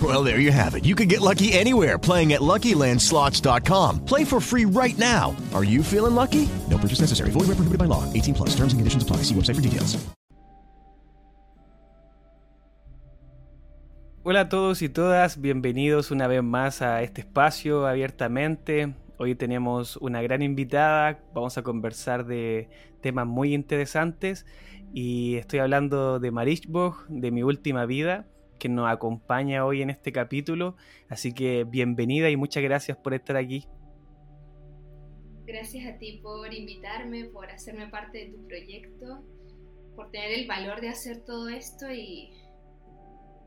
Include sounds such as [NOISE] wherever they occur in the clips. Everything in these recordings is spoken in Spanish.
Well, there you have it. You can get lucky anywhere playing at LuckyLandSlots.com. Play for free right now. Are you feeling lucky? No purchase necessary. Void where prohibited by law. 18 plus. Terms and conditions apply. See website for details. Hola a todos y todas, bienvenidos una vez más a este espacio abiertamente. Hoy tenemos una gran invitada, vamos a conversar de temas muy interesantes y estoy hablando de Marishbog, de mi última vida, que nos acompaña hoy en este capítulo. Así que bienvenida y muchas gracias por estar aquí. Gracias a ti por invitarme, por hacerme parte de tu proyecto, por tener el valor de hacer todo esto y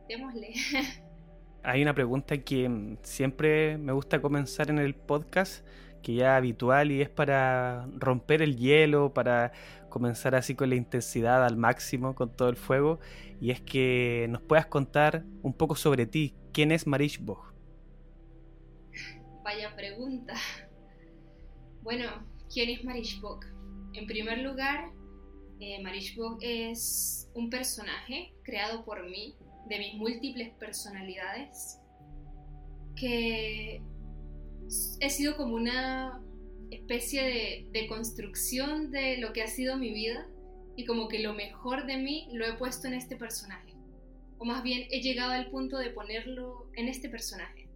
démosle. [LAUGHS] Hay una pregunta que siempre me gusta comenzar en el podcast, que ya es habitual y es para romper el hielo, para comenzar así con la intensidad al máximo, con todo el fuego, y es que nos puedas contar un poco sobre ti. ¿Quién es Marish Bog? Vaya pregunta. Bueno, ¿quién es Marish Bog? En primer lugar, eh, Marish Bog es un personaje creado por mí de mis múltiples personalidades que he sido como una especie de, de, construcción de lo que ha sido mi vida y como que lo mejor de mí lo he puesto en este personaje. O más bien he llegado al punto de ponerlo en este personaje.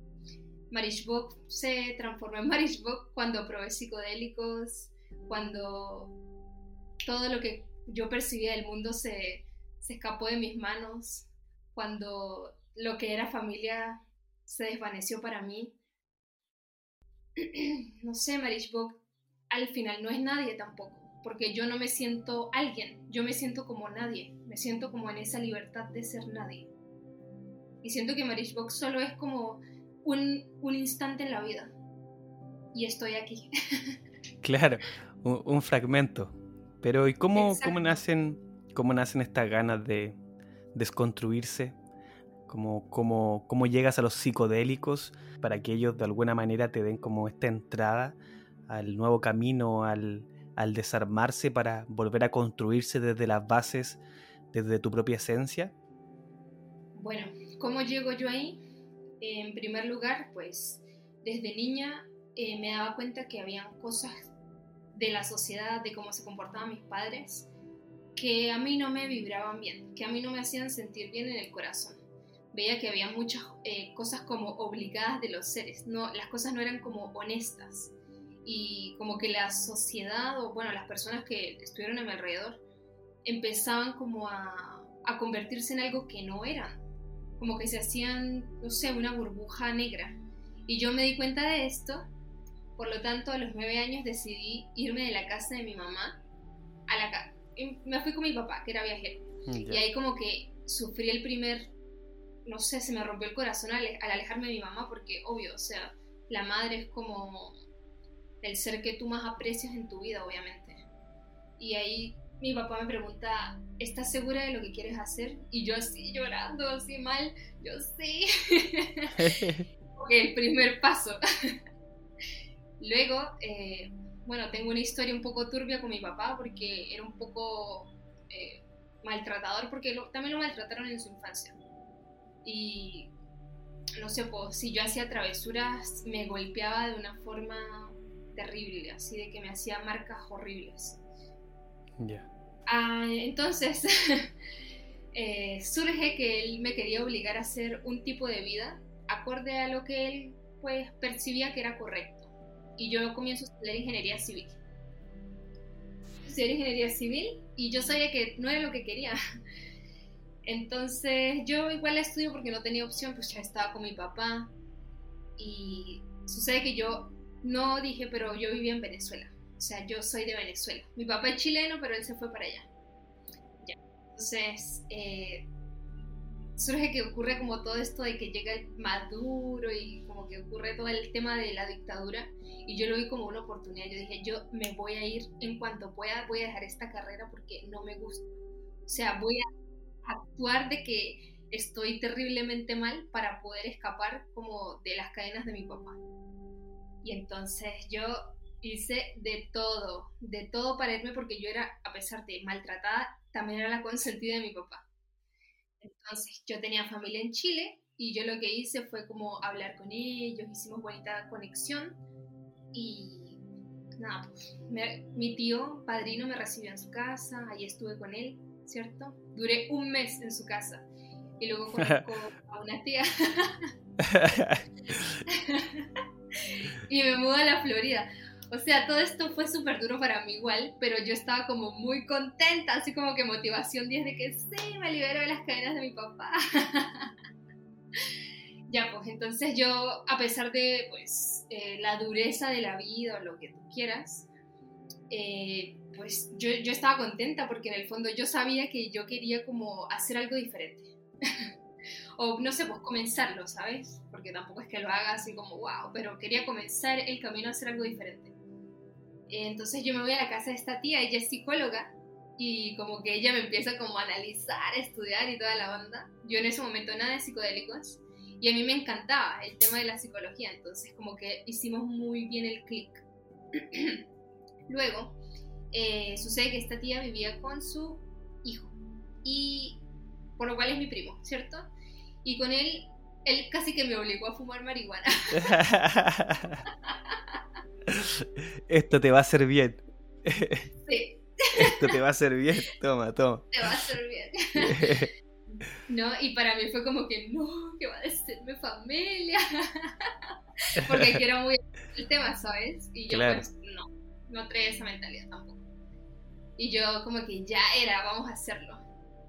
Marish Bog se transformó en [LAUGHS] Marish Bog cuando probé psicodélicos cuando todo lo que yo percibía del mundo se, escapó de mis manos cuando lo que era familia se desvaneció para mí. [CLEARS THROAT] No sé, Marish Bog al final no es nadie tampoco, porque yo no me siento alguien, yo me siento como nadie, me siento como en esa libertad de ser nadie. Y siento que Marish Bog solo es como un, un, instante en la vida. Y estoy aquí. [LAUGHS] claro, un, un, fragmento. Pero ¿y cómo, cómo, nacen, cómo nacen estas ganas de, desconstruirse, como cómo, cómo llegas a los psicodélicos para que ellos de alguna manera te den como esta entrada al nuevo camino, al, al desarmarse para volver a construirse desde las bases, desde tu propia esencia? Bueno, ¿cómo llego yo ahí? En primer lugar, pues desde niña eh, me daba cuenta que habían cosas de la sociedad, de cómo se comportaban mis padres, que a mí no me vibraban bien, que a mí no me hacían sentir bien en el corazón. Veía que había muchas eh, cosas como obligadas de los seres, no, las cosas no eran como honestas y como que la sociedad o bueno, las personas que estuvieron a mi alrededor empezaban como a, a convertirse en algo que no eran, como que se hacían, no sé, una burbuja negra. Y yo me di cuenta de esto, por lo tanto a los nueve años decidí irme de la casa de mi mamá a la casa me fui con mi papá, que era viajero. Y ahí como que sufrí el primer, no sé, se me rompió el corazón al, al, alejarme de mi mamá, porque obvio, o sea, la madre es como el ser que tú más aprecias en tu vida, obviamente. Y ahí mi papá me pregunta, ¿estás segura de lo que quieres hacer? Y yo así llorando, así mal, yo sí. [LAUGHS] el primer paso. [LAUGHS] Luego, eh, bueno, tengo una historia un poco turbia con mi papá porque era un poco eh, maltratador porque lo, también lo maltrataron en su infancia. Y no sé, pues, si yo hacía travesuras me golpeaba de una forma terrible, así de que me hacía marcas horribles. Ya. Ah, entonces, [LAUGHS] eh, surge que él me quería obligar a hacer un tipo de vida acorde a lo que él pues percibía que era correcto y yo comienzo a estudiar ingeniería civil. Estudiar ingeniería civil y yo sabía que no era lo que quería. [LAUGHS] Entonces yo igual estudio porque no tenía opción, pues ya estaba con mi papá. Y sucede que yo no dije, pero yo vivía en Venezuela. O sea, yo soy de Venezuela. Mi papá es chileno, pero él se fue para allá. Entonces, eh, surge que ocurre como todo esto de que llega Maduro y como que ocurre todo el tema de la dictadura y yo lo vi como una oportunidad. Yo dije, yo me voy a ir en cuanto pueda, voy a dejar esta carrera porque no me gusta. O sea, voy a actuar de que estoy terriblemente mal para poder escapar como de las cadenas de mi papá. Y entonces yo hice de todo, de todo para irme porque yo era, a pesar de maltratada, también era la consentida de mi papá. Entonces yo tenía familia en Chile y yo lo que hice fue como hablar con ellos, hicimos bonita conexión y nada, pues mi tío padrino me recibió en su casa, ahí estuve con él, ¿cierto? Duré un mes en su casa y luego [LAUGHS] conozco a una tía [LAUGHS] [LAUGHS] y me mudo a la Florida. O sea, todo esto fue súper duro para mí igual, pero yo estaba como muy contenta, así como que motivación 10 de que sí, me libero de las cadenas de mi papá. [LAUGHS] ya, pues entonces yo, a pesar de pues eh, la dureza de la vida o lo que tú quieras, eh, pues yo, yo estaba contenta porque en el fondo yo sabía que yo quería como hacer algo diferente. [LAUGHS] o no sé, pues comenzarlo, ¿sabes? Porque tampoco es que lo haga así como wow, pero quería comenzar el camino a hacer algo diferente. Entonces yo me voy a la casa de esta tía, ella es psicóloga, y como que ella me empieza como a analizar, a estudiar y toda la banda. Yo en ese momento nada de psicodélicos, y a mí me encantaba el tema de la psicología, entonces como que hicimos muy bien el clic. [CLEARS THROAT] Luego, eh, sucede que esta tía vivía con su hijo, y por lo cual es mi primo, ¿cierto? Y con él, él casi que me obligó a fumar marihuana. [LAUGHS] Esto te va a hacer bien. Sí. Esto te va a hacer bien. Toma, toma. Te va a hacer bien. [LAUGHS] ¿No? Y para mí fue como que, no, que va a ser mi familia. [LAUGHS] Porque aquí era muy el tema, ¿sabes? Y yo pues no, no traía esa mentalidad tampoco. Y yo como que ya era, vamos a hacerlo.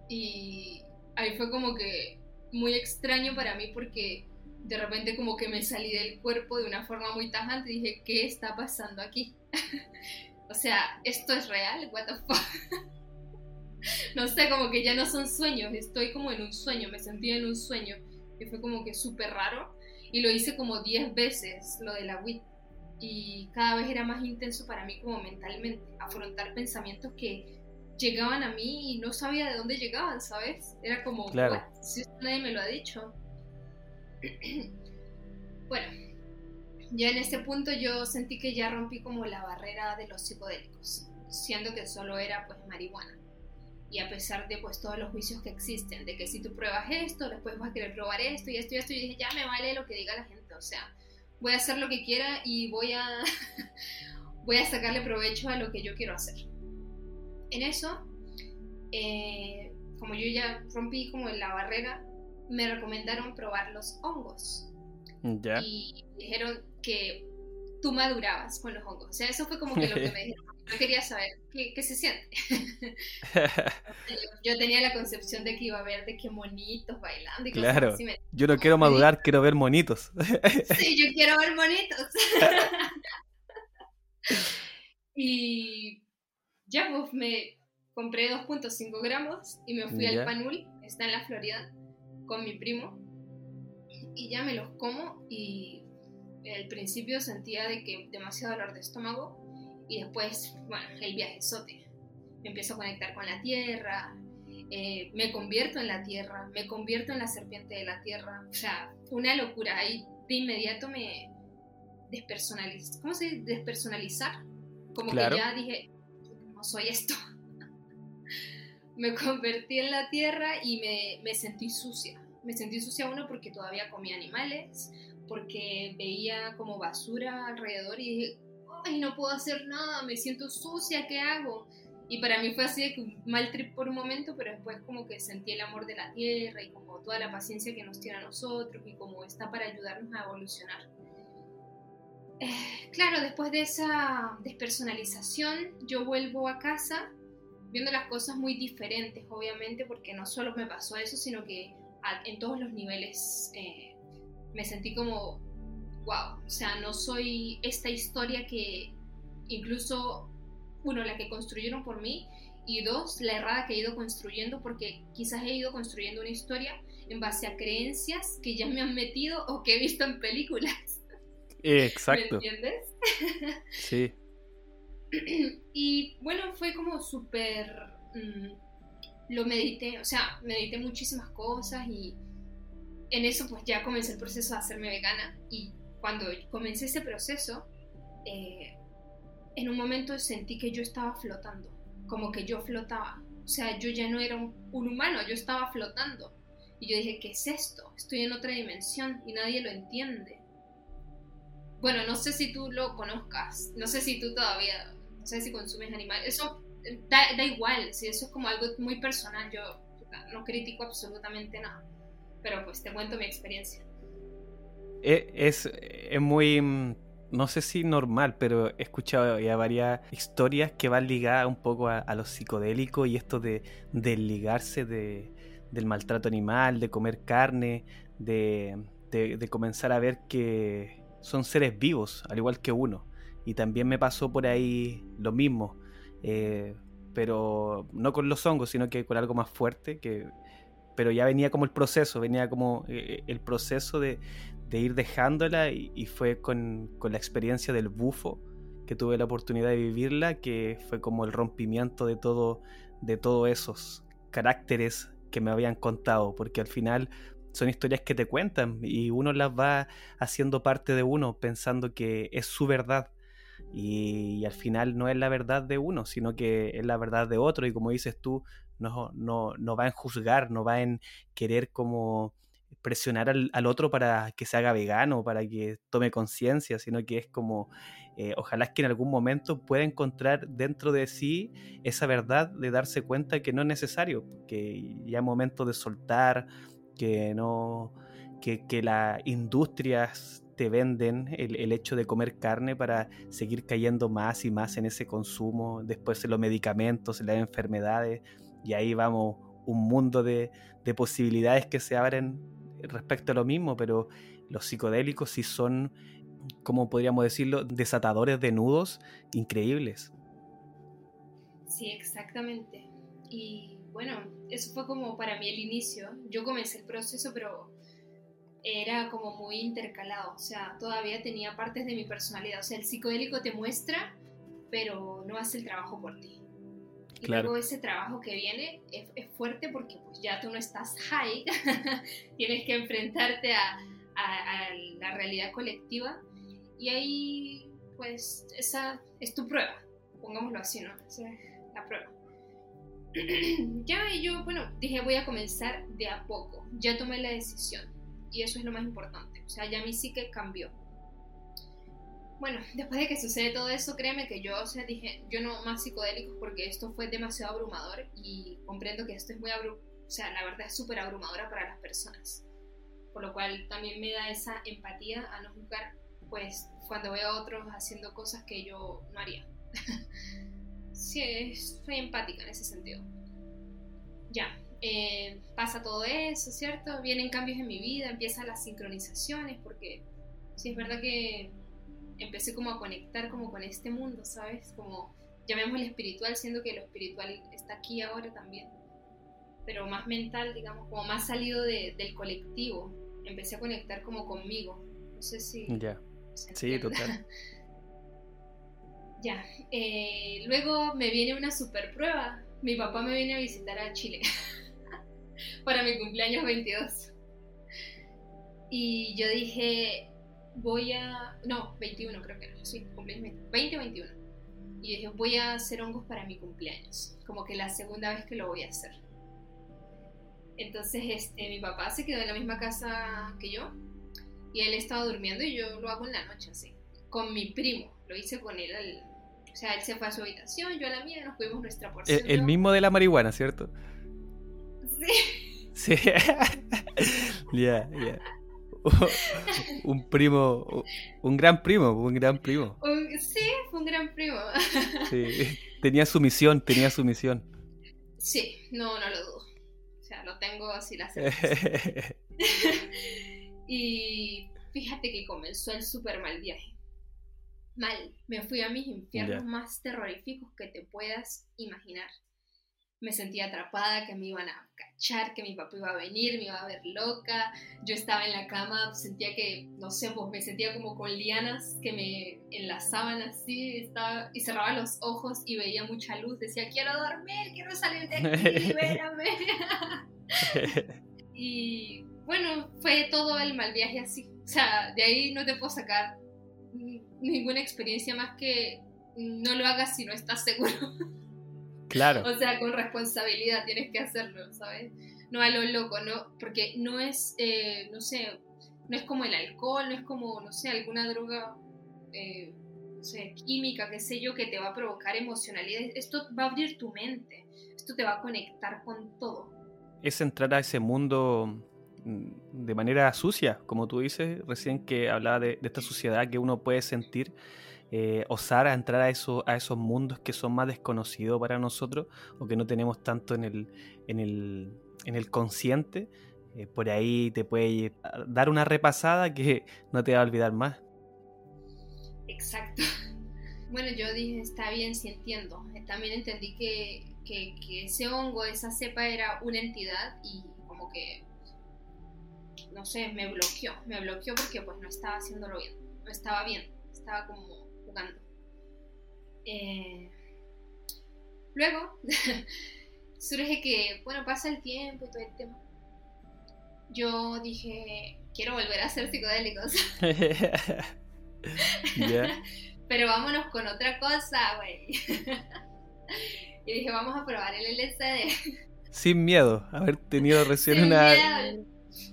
Y ahí fue como que muy extraño para mí porque de repente como que me salí del cuerpo de una forma muy tajante y dije, ¿qué está pasando aquí? [LAUGHS] o sea, ¿esto es real? What the fuck? [LAUGHS] no sé, como que ya no son sueños, estoy como en un sueño, me sentí en un sueño, que fue como que súper raro, y lo hice como 10 veces, lo de la WIT, y cada vez era más intenso para mí como mentalmente, afrontar pensamientos que llegaban a mí y no sabía de dónde llegaban, ¿sabes? Era como, claro. si nadie me lo ha dicho. [CLEARS THROAT] bueno, ya en ese punto yo sentí que ya rompí como la barrera de los psicodélicos, siendo que solo era pues marihuana. Y a pesar de pues todos los juicios que existen, de que si tú pruebas esto, después vas a querer probar esto y esto y esto, y dije, ya me vale lo que diga la gente, o sea, voy a hacer lo que quiera y voy a, [LAUGHS] voy a sacarle provecho a lo que yo quiero hacer. En eso, eh, como yo ya rompí como la barrera, me recomendaron probar los hongos. Ya. Y dijeron que tú madurabas con los hongos. O sea, eso fue como que lo que me [LAUGHS] dijeron. Yo quería saber qué, qué se siente. [LAUGHS] yo, tenía la concepción de que iba a ver de qué monitos bailando y claro. así. Yo no quiero madurar, quiero ver monitos. [LAUGHS] sí, yo quiero ver monitos. y ya pues me compré 2.5 gramos y me fui al Panul, está en la Florida, con mi primo y ya me los como y al principio sentía de que demasiado dolor de estómago y después, bueno, el viaje sote. Me empiezo a conectar con la tierra, eh, me convierto en la tierra, me convierto en la serpiente de la tierra. O sea, una locura. Ahí de inmediato me despersonalizar. ¿Cómo se dice? Despersonalizar. Como que ya dije, soy esto. [LAUGHS] me convertí en la tierra y me, me sentí sucia. Me sentí sucia uno porque todavía comía animales, porque veía como basura alrededor y dije, ay, no puedo hacer nada, me siento sucia, ¿qué hago? Y para mí fue así de que un mal trip por un momento, pero después como que sentí el amor de la tierra y como toda la paciencia que nos tiene a nosotros y como está para ayudarnos a evolucionar. Eh, claro, después de esa despersonalización, yo vuelvo a casa viendo las cosas muy diferentes, obviamente, porque no solo me pasó eso, sino que en todos los niveles eh, me sentí como, wow, o sea, no soy esta historia que incluso, uno, la que construyeron por mí, y dos, la errada que he ido construyendo, porque quizás he ido construyendo una historia en base a creencias que ya me han metido o que he visto en películas. Eh, ¿Me exacto. entiendes? [LAUGHS] Sí. y bueno, fue como súper... mm, lo medité, o sea, medité muchísimas cosas y en eso pues ya comencé el proceso de hacerme vegana y cuando comencé ese proceso, eh, en un momento sentí que yo estaba flotando, como que yo flotaba, o sea, yo ya no era un, un humano, yo estaba flotando. Y yo dije, ¿qué es esto? Estoy en otra dimensión y nadie lo entiende. Bueno, no sé si tú lo conozcas, no sé si tú todavía, no sé si consumes animales, eso eh, da, da igual, si eso es como algo muy personal, yo no critico absolutamente nada, pero pues te cuento mi experiencia. E- Es, es muy, mm, no sé si normal, pero he escuchado ya varias historias que van ligadas un poco a, a lo psicodélico y esto de desligarse de, del maltrato animal, de comer carne, de- de comenzar a ver que son seres vivos, al igual que uno. Y también me pasó por ahí lo mismo, eh, pero no con los hongos, sino que con algo más fuerte, que, pero ya venía como el proceso, venía como eh, el proceso de, de ir dejándola y, y fue con, con la experiencia del bufo que tuve la oportunidad de vivirla, que fue como el rompimiento de todo, de todos esos caracteres que me habían contado, porque al final son historias que te cuentan y uno las va haciendo parte de uno pensando que es su verdad. Y, al final no es la verdad de uno, sino que es la verdad de otro. Y como dices tú, no, no, no va en juzgar, no va en querer como presionar al, al otro para que se haga vegano, para que tome conciencia, sino que es como, eh, ojalá es que en algún momento pueda encontrar dentro de sí esa verdad de darse cuenta que no es necesario, que ya es momento de soltar, que no, que, que las industrias te venden el, el hecho de comer carne para seguir cayendo más y más en ese consumo, después en los medicamentos, en las enfermedades, y ahí vamos un mundo de, de posibilidades que se abren respecto a lo mismo, pero los psicodélicos sí son, como podríamos decirlo, desatadores de nudos increíbles. Sí, exactamente. Y bueno, eso fue como para mí el inicio. Yo comencé el proceso, pero era como muy intercalado. O sea, todavía tenía partes de mi personalidad. O sea, el psicodélico te muestra, pero no hace el trabajo por ti. Y Claro. luego ese trabajo que viene es, es fuerte porque pues ya tú no estás high, [LAUGHS] tienes que enfrentarte a, a- a la realidad colectiva y ahí pues esa es tu prueba, pongámoslo así, ¿no? La prueba. [CLEARS THROAT] ya, y yo, bueno, dije voy a comenzar de a poco, ya tomé la decisión y eso es lo más importante, o sea, ya mi psique cambió. Bueno, después de que sucede todo eso, créeme que yo, o sea, dije, yo no más psicodélicos porque esto fue demasiado abrumador y comprendo que esto es muy abrumador, o sea, la verdad es súper abrumadora para las personas. Por lo cual también me da esa empatía a no juzgar, pues, cuando veo a otros haciendo cosas que yo no haría. [LAUGHS] sí, soy empática en ese sentido. Ya, eh, pasa todo eso, ¿cierto? Vienen cambios en mi vida, empiezan las sincronizaciones, porque sí es verdad que empecé como a conectar como con este mundo, ¿sabes? Como llamémosle espiritual, siendo que lo espiritual está aquí ahora también, pero más mental, digamos, como más salido de- del colectivo. Empecé a conectar como conmigo. No sé si... Ya. se Sí, total. [LAUGHS] Ya, eh, luego me viene una super prueba. Mi papá me viene a visitar a Chile [LAUGHS] para mi cumpleaños 22. Y yo dije, voy a... No, 21 creo que era. Sí, cumpleaños 20, 20 o 21. Y dije, voy a hacer hongos para mi cumpleaños. Como que la segunda vez que lo voy a hacer. Entonces, este, mi papá se quedó en la misma casa que yo. Y él estaba durmiendo y yo lo hago en la noche así. Con mi primo. Lo hice con él al, o sea, él se fue a su habitación, yo a la mía, nos pedimos nuestra porción. El, mismo de la marihuana, ¿cierto? Sí. Sí. [LAUGHS] Ya, ya. [LAUGHS] Un primo, un gran primo, un gran primo. Un- sí, fue un gran primo. Sí. Tenía su misión, tenía su misión. Sí, no, no lo dudo. O sea, lo tengo así la [LAUGHS] y fíjate que comenzó el super mal viaje. Mal. Me fui a mis infiernos más terroríficos que te puedas imaginar. Me sentía atrapada, que me iban a cachar, que mi papá iba a venir, me iba a ver loca. Yo estaba en la cama, sentía que, no sé, pues me sentía como con lianas que me enlazaban así, estaba, y cerraba los ojos y veía mucha luz. Decía, quiero dormir, quiero salir de aquí, [LAUGHS] libérame. [LAUGHS] Y bueno, fue todo el mal viaje así. O sea, de ahí no te puedo sacar ninguna experiencia más que no lo hagas si no estás seguro. [LAUGHS] claro. o sea, con responsabilidad tienes que hacerlo, ¿sabes? No a lo loco, ¿no? Porque no es, eh, no sé, no es como el alcohol, no es como, no sé, alguna droga, eh, no sé, química, qué sé yo, que te va a provocar emocionalidad. Esto va a abrir tu mente, esto te va a conectar con todo. es entrar a ese mundo de manera sucia, como tú dices recién que hablaba de, esta suciedad que uno puede sentir, eh, osar a entrar a, a esos mundos que son más desconocidos para nosotros o que no tenemos tanto en el, en el, en el consciente, eh, por ahí te puede dar una repasada que no te va a olvidar más. Exacto. [LAUGHS] Bueno, yo dije, está bien, sí entiendo. Eh, También entendí que, que, que ese hongo, esa cepa era una entidad y como que, no sé, me bloqueó. Me bloqueó porque pues no estaba haciéndolo bien. No estaba bien. Estaba como jugando. Eh, luego, [LAUGHS] surge que, bueno, pasa el tiempo y todo el tema. Yo dije, quiero volver a hacer psicodélicos. [LAUGHS] [LAUGHS] Ya. Pero vámonos con otra cosa, güey. y dije, vamos a probar el LSD. Sin miedo, haber tenido recién Sin una... miedo.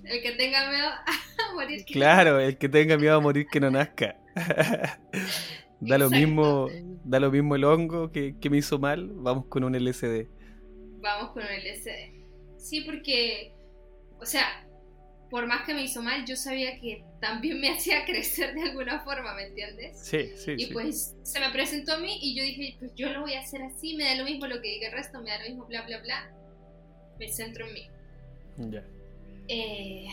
El que tenga miedo [LAUGHS] a morir. que- Claro, el que tenga miedo a morir que no nazca. [LAUGHS] da lo Exacto. mismo, da lo mismo el hongo que, que me hizo mal, vamos con un LSD. Vamos con el LSD. Sí, porque, o sea, por más que me hizo mal, yo sabía que también me [LAUGHS] hacía crecer de alguna forma, ¿me entiendes? Sí, sí, Y sí. pues se me presentó a mí y yo dije, pues yo lo voy a hacer así, me da lo mismo lo que diga el resto, me da lo mismo, bla, bla, bla. Me centro en mí. Ya. Eh,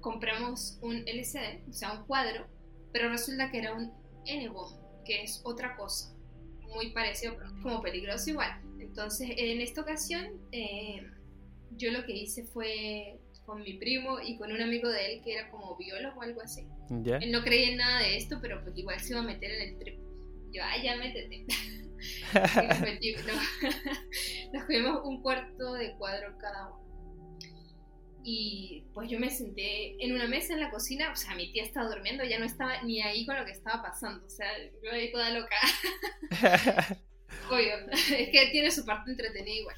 compramos un LCD, o sea, un cuadro, pero resulta que era un N-bomb, que es otra cosa, muy parecido, pero como peligroso igual. Entonces, en esta ocasión, eh, yo lo que hice fue con mi primo y con un amigo de él que era como biólogo o algo así. Ya. Él no creía en nada de esto, pero pues igual se iba a meter en el trip. Yo, ay, ya métete. [LAUGHS] nos metimos, [LAUGHS] no. [LAUGHS] nos comimos un cuarto de cuadro cada uno. Y pues yo me senté en una mesa en la cocina, o sea, mi tía estaba durmiendo, ya no estaba ni ahí con lo que estaba pasando, o sea, yo ahí toda loca. [LAUGHS] Obvio, es que tiene su parte entretenida igual.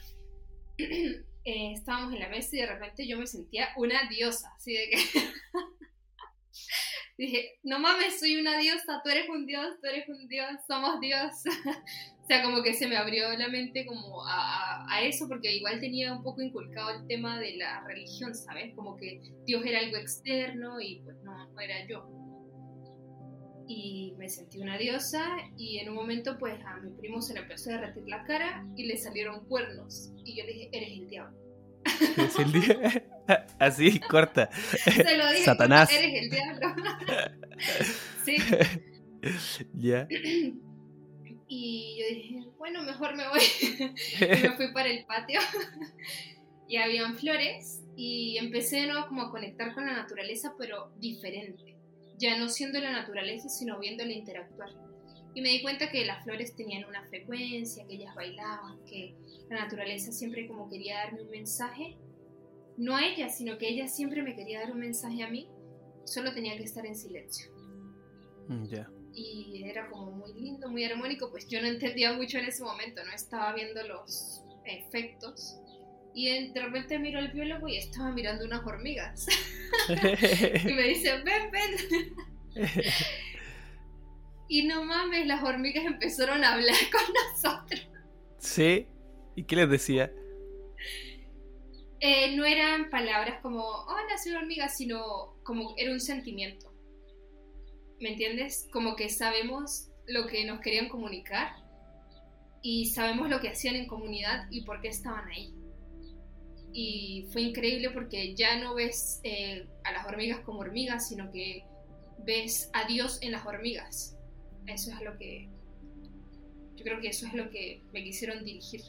[CLEARS THROAT] Eh, estábamos en la mesa y de repente yo me sentía una diosa, así de que... [LAUGHS] Dije, no mames, soy una diosa, tú eres un dios, tú eres un dios, somos dios. [LAUGHS] o sea, como que se me abrió la mente como a, a- a eso, porque igual tenía un poco inculcado el tema de la religión, ¿sabes? Como que Dios era algo externo y pues no, no era yo. Y me sentí una diosa y en un momento pues a mi primo se le empezó a derretir la cara y le salieron cuernos. Y yo le dije, eres el diablo. [LAUGHS] Es el día. [LAUGHS] [LAUGHS] Así, corta. Se lo dije, Satanás. "Puta, eres el diablo. [LAUGHS] sí. [LAUGHS] ya. [CLEARS THROAT] Y yo dije, bueno, mejor me voy. y me fui para el patio. y habían flores. Y empecé de nuevo como a conectar con la naturaleza, pero diferente. Ya no siendo la naturaleza, sino viéndola interactuar. Y me di cuenta que las flores tenían una frecuencia, que ellas bailaban, que la naturaleza siempre como quería darme un mensaje. No a ella, sino que ella siempre me quería dar un mensaje a mí. Solo tenía que estar en silencio Ya. y era como muy lindo, muy armónico, pues yo no entendía mucho en ese momento, no estaba viendo los efectos. Y de repente miro al biólogo y estaba mirando unas hormigas. [LAUGHS] y me dice, ven, ven. [LAUGHS] y no mames, las hormigas empezaron a hablar con nosotros. sí. ¿Y qué les decía? Eh, no eran palabras como, hola, soy una hormiga, sino como era un sentimiento. ¿Me entiendes? Como que sabemos lo que nos querían comunicar y sabemos lo que hacían en comunidad y por qué estaban ahí. Y fue increíble porque ya no ves eh, a las hormigas como hormigas, sino que ves a Dios en las hormigas. Eso es lo que... Yo creo que eso es lo que me quisieron dirigir.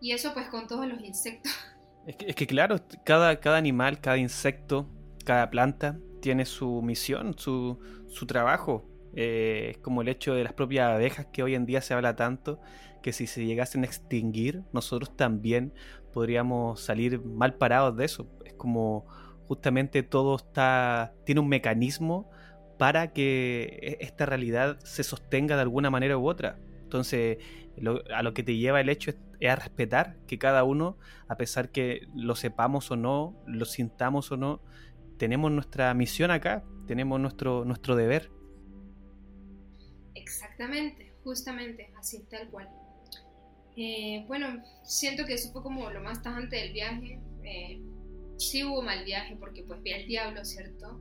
Y eso pues con todos los insectos. [LAUGHS] Es que, es que claro, cada, cada animal, cada insecto, cada planta tiene su misión, su, su trabajo. Eh, es como el hecho de las propias abejas que hoy en día se habla tanto, que si se llegasen a extinguir, nosotros también podríamos salir mal parados de eso. Es como justamente todo está, tiene un mecanismo para que e, esta realidad se sostenga de alguna manera u otra. Entonces, a lo que te lleva el hecho es, es, a respetar que cada uno, a pesar que lo sepamos o no, lo sintamos o no, tenemos nuestra misión acá, tenemos nuestro, nuestro deber. Exactamente, justamente, así tal cual. Eh, bueno, siento que eso fue como lo más tajante del viaje. Eh, sí hubo mal viaje porque pues vi al diablo, ¿cierto?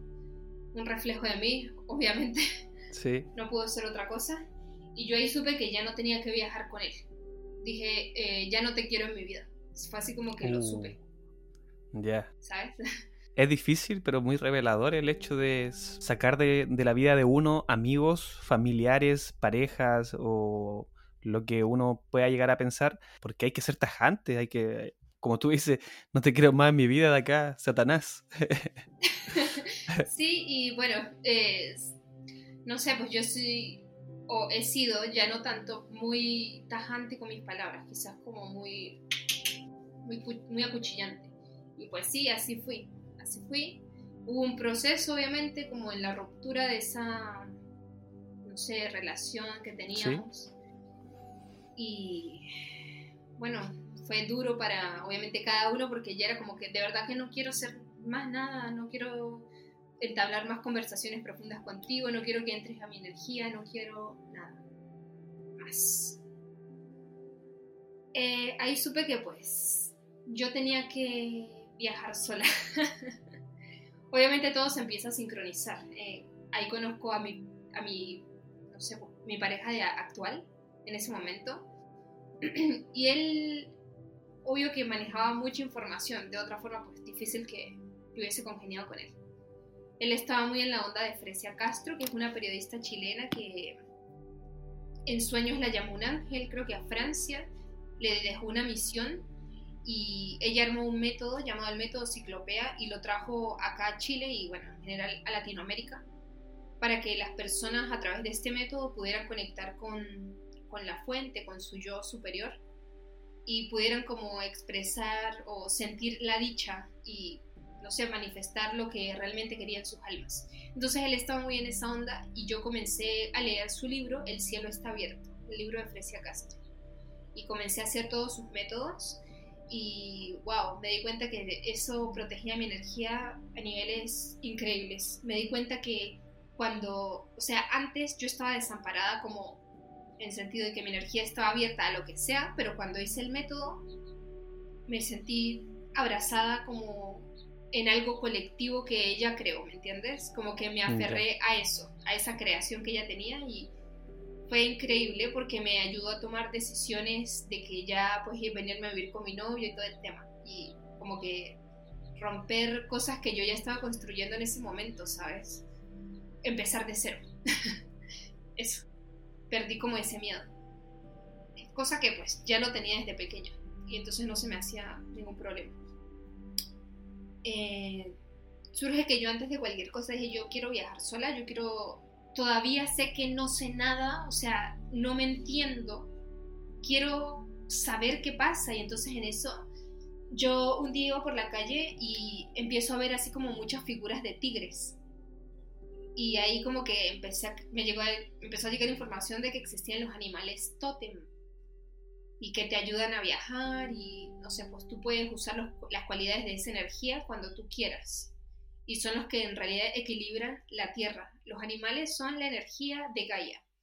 Un reflejo de mí, obviamente. Sí. no pudo ser otra cosa. Y yo ahí supe que ya no tenía que viajar con él. Dije, eh, ya no te quiero en mi vida. Fue así como que lo Uh, supe, Ya. ¿sabes? [LAUGHS] Es difícil, pero muy revelador el hecho de sacar de, de la vida de uno amigos, familiares, parejas o lo que uno pueda llegar a pensar, porque hay que ser tajante, hay que, como tú dices, no te creo más en mi vida de acá, Satanás. [LAUGHS] Sí, y bueno, eh, no sé, pues yo soy, o he sido, ya no tanto muy tajante con mis palabras, quizás como muy, muy, muy acuchillante. Y pues sí, así fui, así fui. Hubo un proceso, obviamente, como en la ruptura de esa, no sé, relación que teníamos. Y bueno, fue duro para, obviamente, cada uno, porque ya era como que de verdad que no quiero ser más nada, no quiero entablar más conversaciones profundas contigo, no quiero que entres a mi energía, no quiero nada más. Eh, ahí supe que pues yo tenía que viajar sola. [LAUGHS] Obviamente todo se empieza a sincronizar. Eh, ahí conozco a mi, a mi, no sé, mi pareja de actual en ese momento. [CLEARS THROAT] y él, obvio que manejaba mucha información, de otra forma pues difícil que hubiese congeniado con él. Él estaba muy en la onda de Frecia Castro, que es una periodista chilena que en sueños la llamó un ángel, creo que a Francia, le dejó una misión y ella armó un método llamado el método Ciclopea y lo trajo acá a Chile y bueno, en general a Latinoamérica, para que las personas a través de este método pudieran conectar con, con la fuente, con su yo superior y pudieran como expresar o sentir la dicha y no sé, manifestar lo que realmente querían sus almas. Entonces él estaba muy en esa onda y yo comencé a leer su libro El cielo está abierto, el libro de Frecia Castro. Y comencé a hacer todos sus métodos y wow, me di cuenta que eso protegía mi energía a niveles increíbles. Me di cuenta que cuando, o sea, antes yo estaba desamparada como en sentido de que mi energía estaba abierta a lo que sea, pero cuando hice el método me sentí abrazada como en algo colectivo que ella creó, ¿me entiendes? Como que me aferré a eso, a esa creación que ella tenía y fue increíble porque me ayudó a tomar decisiones de que ya pues venirme a vivir con mi novio y todo el tema y como que romper cosas que yo ya estaba construyendo en ese momento, ¿sabes? Empezar de cero. [LAUGHS] eso. Perdí como ese miedo. Cosa que pues ya lo tenía desde pequeña y entonces no se me hacía ningún problema eh, surge que yo antes de cualquier cosa dije, yo quiero viajar sola, yo quiero, todavía sé que no sé nada, o sea, no me entiendo, quiero saber qué pasa y entonces en eso yo un día iba por la calle y empiezo a ver así como muchas figuras de tigres. Y ahí como que empecé a- me llegó a- empezó a llegar información de que existían los animales tótem y que te ayudan a viajar y no sé, pues tú puedes usar los- las cualidades de esa energía cuando tú quieras. Y son los que en realidad equilibran la tierra. Los animales son la energía de Gaia.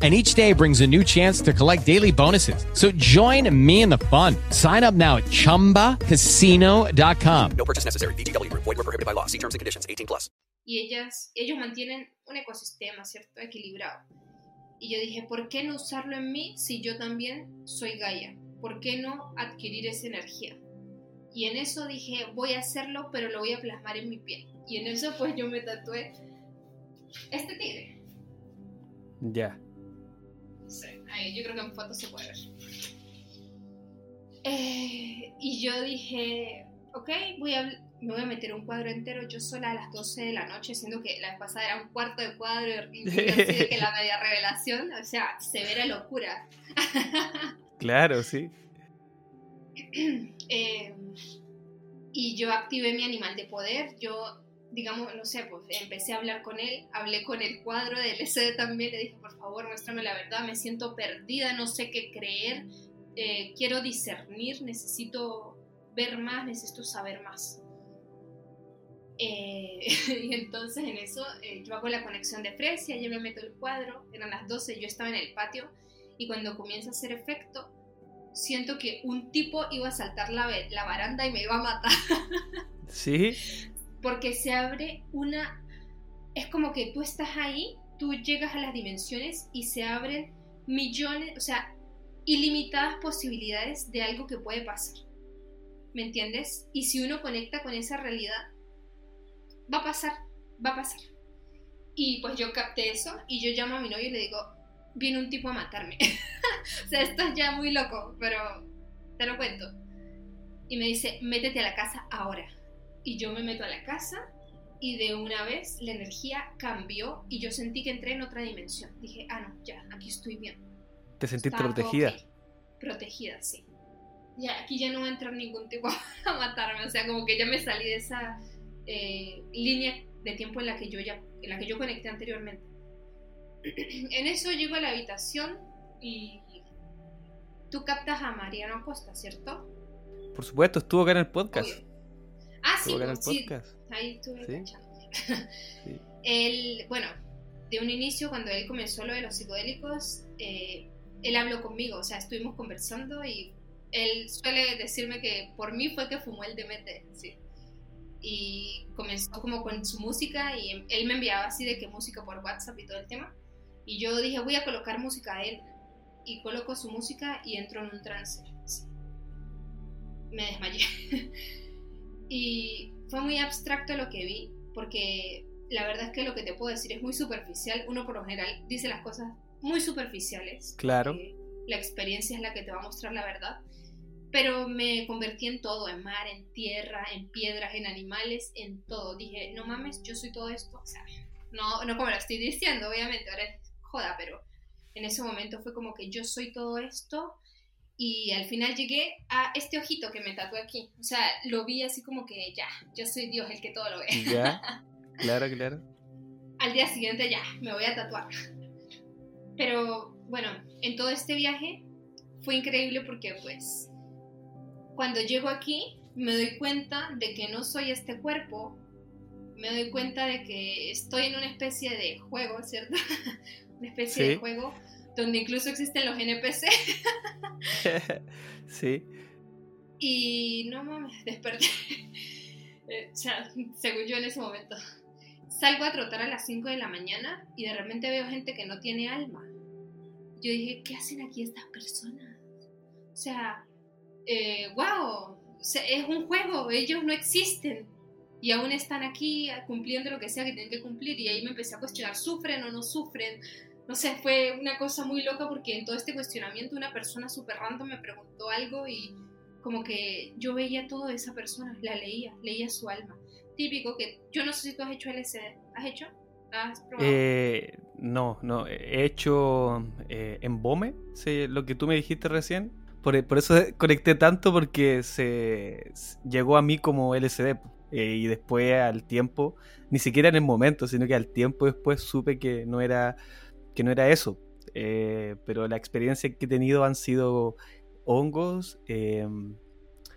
and each day brings a new chance to collect daily bonuses. So join me in the fun. Sign up now at ChumbaCasino.com. No purchase necessary. VGW Group. Void were prohibited by law. See terms and conditions. 18 plus. y ellas, ellos mantienen un ecosistema, ¿cierto? Equilibrado. Y yo dije, ¿por qué no usarlo en mí si yo también soy Gaia? ¿Por qué no adquirir esa energía? Y en eso dije, voy a hacerlo, pero lo voy a plasmar en mi piel. Y en eso pues yo me tatué este tigre. Ya. Sí, ahí yo creo que en foto se puede ver. Eh, y yo dije, ok, voy a, me voy a meter un cuadro entero yo sola a las 12 de la noche, siendo que la vez pasada era un cuarto de cuadro y y [LAUGHS] así de que la media revelación, o sea, severa locura. [LAUGHS] Claro, sí. Eh, y yo activé mi animal de poder, yo, digamos, no sé, pues empecé a hablar con él, hablé con el cuadro del SD también, le dije, por favor, muéstrame la verdad, me siento perdida, no sé qué creer, eh, quiero discernir, necesito ver más, necesito saber más. Eh, [LAUGHS] y entonces en eso eh, yo hago la conexión de Fresia, yo me meto el cuadro, eran las 12, yo estaba en el patio y cuando comienza a hacer efecto, siento que un tipo iba a saltar la, la baranda y me iba a matar. Sí. [LAUGHS] Porque se abre una... Es como que tú estás ahí, tú llegas a las dimensiones y se abren millones, o sea, ilimitadas posibilidades de algo que puede pasar. ¿Me entiendes? Y si uno conecta con esa realidad, va a pasar, va a pasar. Y pues yo capté eso y yo llamo a mi novio y le digo, viene un tipo a matarme. [LAUGHS] o sea, esto es ya muy loco, pero te lo cuento. Y me dice, métete a la casa ahora. Y yo me meto a la casa y de una vez la energía cambió y yo sentí que entré en otra dimensión. Dije, ah, no, ya, aquí estoy bien. Te sentiste Estaba protegida. ok. Protegida, sí. Ya, aquí ya no va a entrar ningún tipo [LAUGHS] a matarme. O sea, como que ya me salí de esa eh, línea de tiempo en la que yo ya, en la que yo conecté anteriormente. [CLEARS THROAT] en eso llego a la habitación y tú captas a Mariano Acosta, ¿cierto? Por supuesto, estuvo acá en el podcast. Obvio. Ah, sí, en el pues, sí, podcast. ahí estuve Sí. Sí. [LAUGHS] Él, bueno, de un inicio, cuando él comenzó lo de los psicodélicos, eh, él habló conmigo, o sea, estuvimos conversando y él suele decirme que por mí fue que fumó el DMT, sí. Y comenzó como con su música y em- él me enviaba así de que música por WhatsApp y todo el tema. Y yo dije, voy a colocar música a él. Y coloco su música y entro en un trance. sí. Me desmayé. [LAUGHS] y fue muy abstracto lo que vi, porque la verdad es que lo que te puedo decir es muy superficial. Uno por lo general dice las cosas muy superficiales. Claro. La experiencia es la que te va a mostrar la verdad. Pero me convertí en todo, en mar, en tierra, en piedras, en animales, en todo. Dije, no mames, yo soy todo esto. O sea, no, no como lo estoy diciendo, obviamente, ahora es joda, pero en ese momento fue como que yo soy todo esto y al final llegué a este ojito que me tatué aquí. O sea, lo vi así como que ya, yo soy Dios el que todo lo ve. Ya. [LAUGHS] Claro, claro. al día siguiente ya, me voy a tatuar. Pero bueno, en todo este viaje fue increíble porque pues cuando llego aquí me doy cuenta de que no soy este cuerpo, me doy cuenta de que estoy en una especie de juego, ¿cierto? [LAUGHS] una especie Sí. de juego donde incluso existen los NPC [LAUGHS] sí. y no mames, desperté. [LAUGHS] Eh, o sea, según yo en ese momento. Salgo a trotar a las 5 de la mañana y de repente veo gente que no tiene alma. Yo dije, ¿qué hacen aquí estas personas? O sea, eh, wow, o sea, es un juego, ellos no existen y aún están aquí cumpliendo lo que sea que tienen que cumplir y ahí me empecé a cuestionar, ¿sufren o no sufren? No sé, fue una cosa muy loca porque en todo este cuestionamiento una persona súper random me preguntó algo y como que yo veía todo de esa persona, la leía, leía su alma. Típico que yo no sé si tú has hecho LSD, ¿has hecho? ¿Has probado? Eh, no, no. He hecho eh, embome, sí, lo que tú me dijiste recién. Por, por eso [LAUGHS] conecté tanto porque se llegó a mí como LSD. Eh, y después al tiempo, ni siquiera en el momento, sino que al tiempo después supe que no era, que no era eso. Eh, pero la experiencia que he tenido han sido hongos, eh,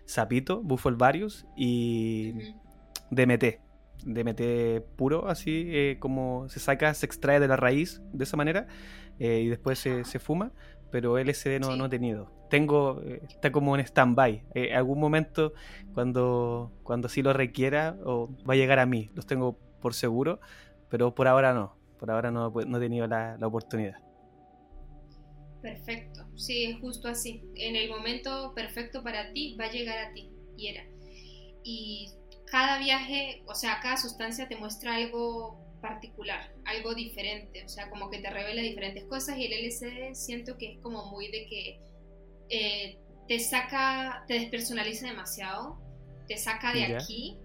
sapito, varios y DMT. DMT puro, así eh, como se saca, se extrae de la raíz de esa manera y después se, se, fuma, pero LSD no, no he tenido. Tengo, está como en stand-by. En algún momento, cuando, cuando sí lo requiera, o va a llegar a mí, los tengo por seguro, pero por ahora no. Por ahora no, no he tenido la, la oportunidad. Perfecto, sí, es justo así. En el momento perfecto para ti va a llegar a ti, y era. Y cada viaje, o sea, cada sustancia te muestra algo particular, algo diferente, o sea, como que te revela diferentes cosas y el LSD siento que es como muy de que eh, te saca, te despersonaliza demasiado, te saca de aquí,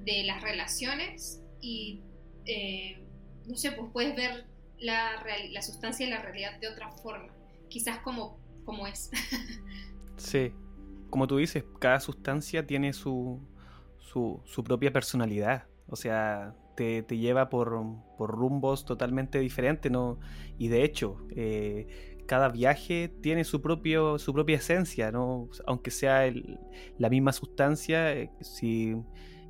de las relaciones y, eh, no sé, pues puedes ver la, la sustancia y la realidad de otra forma quizás como, como es. [LAUGHS] sí, como tú dices, cada sustancia tiene su, su, propia personalidad. O sea, te, lleva por, rumbos totalmente diferentes, ¿no? Y de hecho, eh, cada viaje tiene su, propio, su propia esencia, ¿no? Aunque sea la misma sustancia, eh, si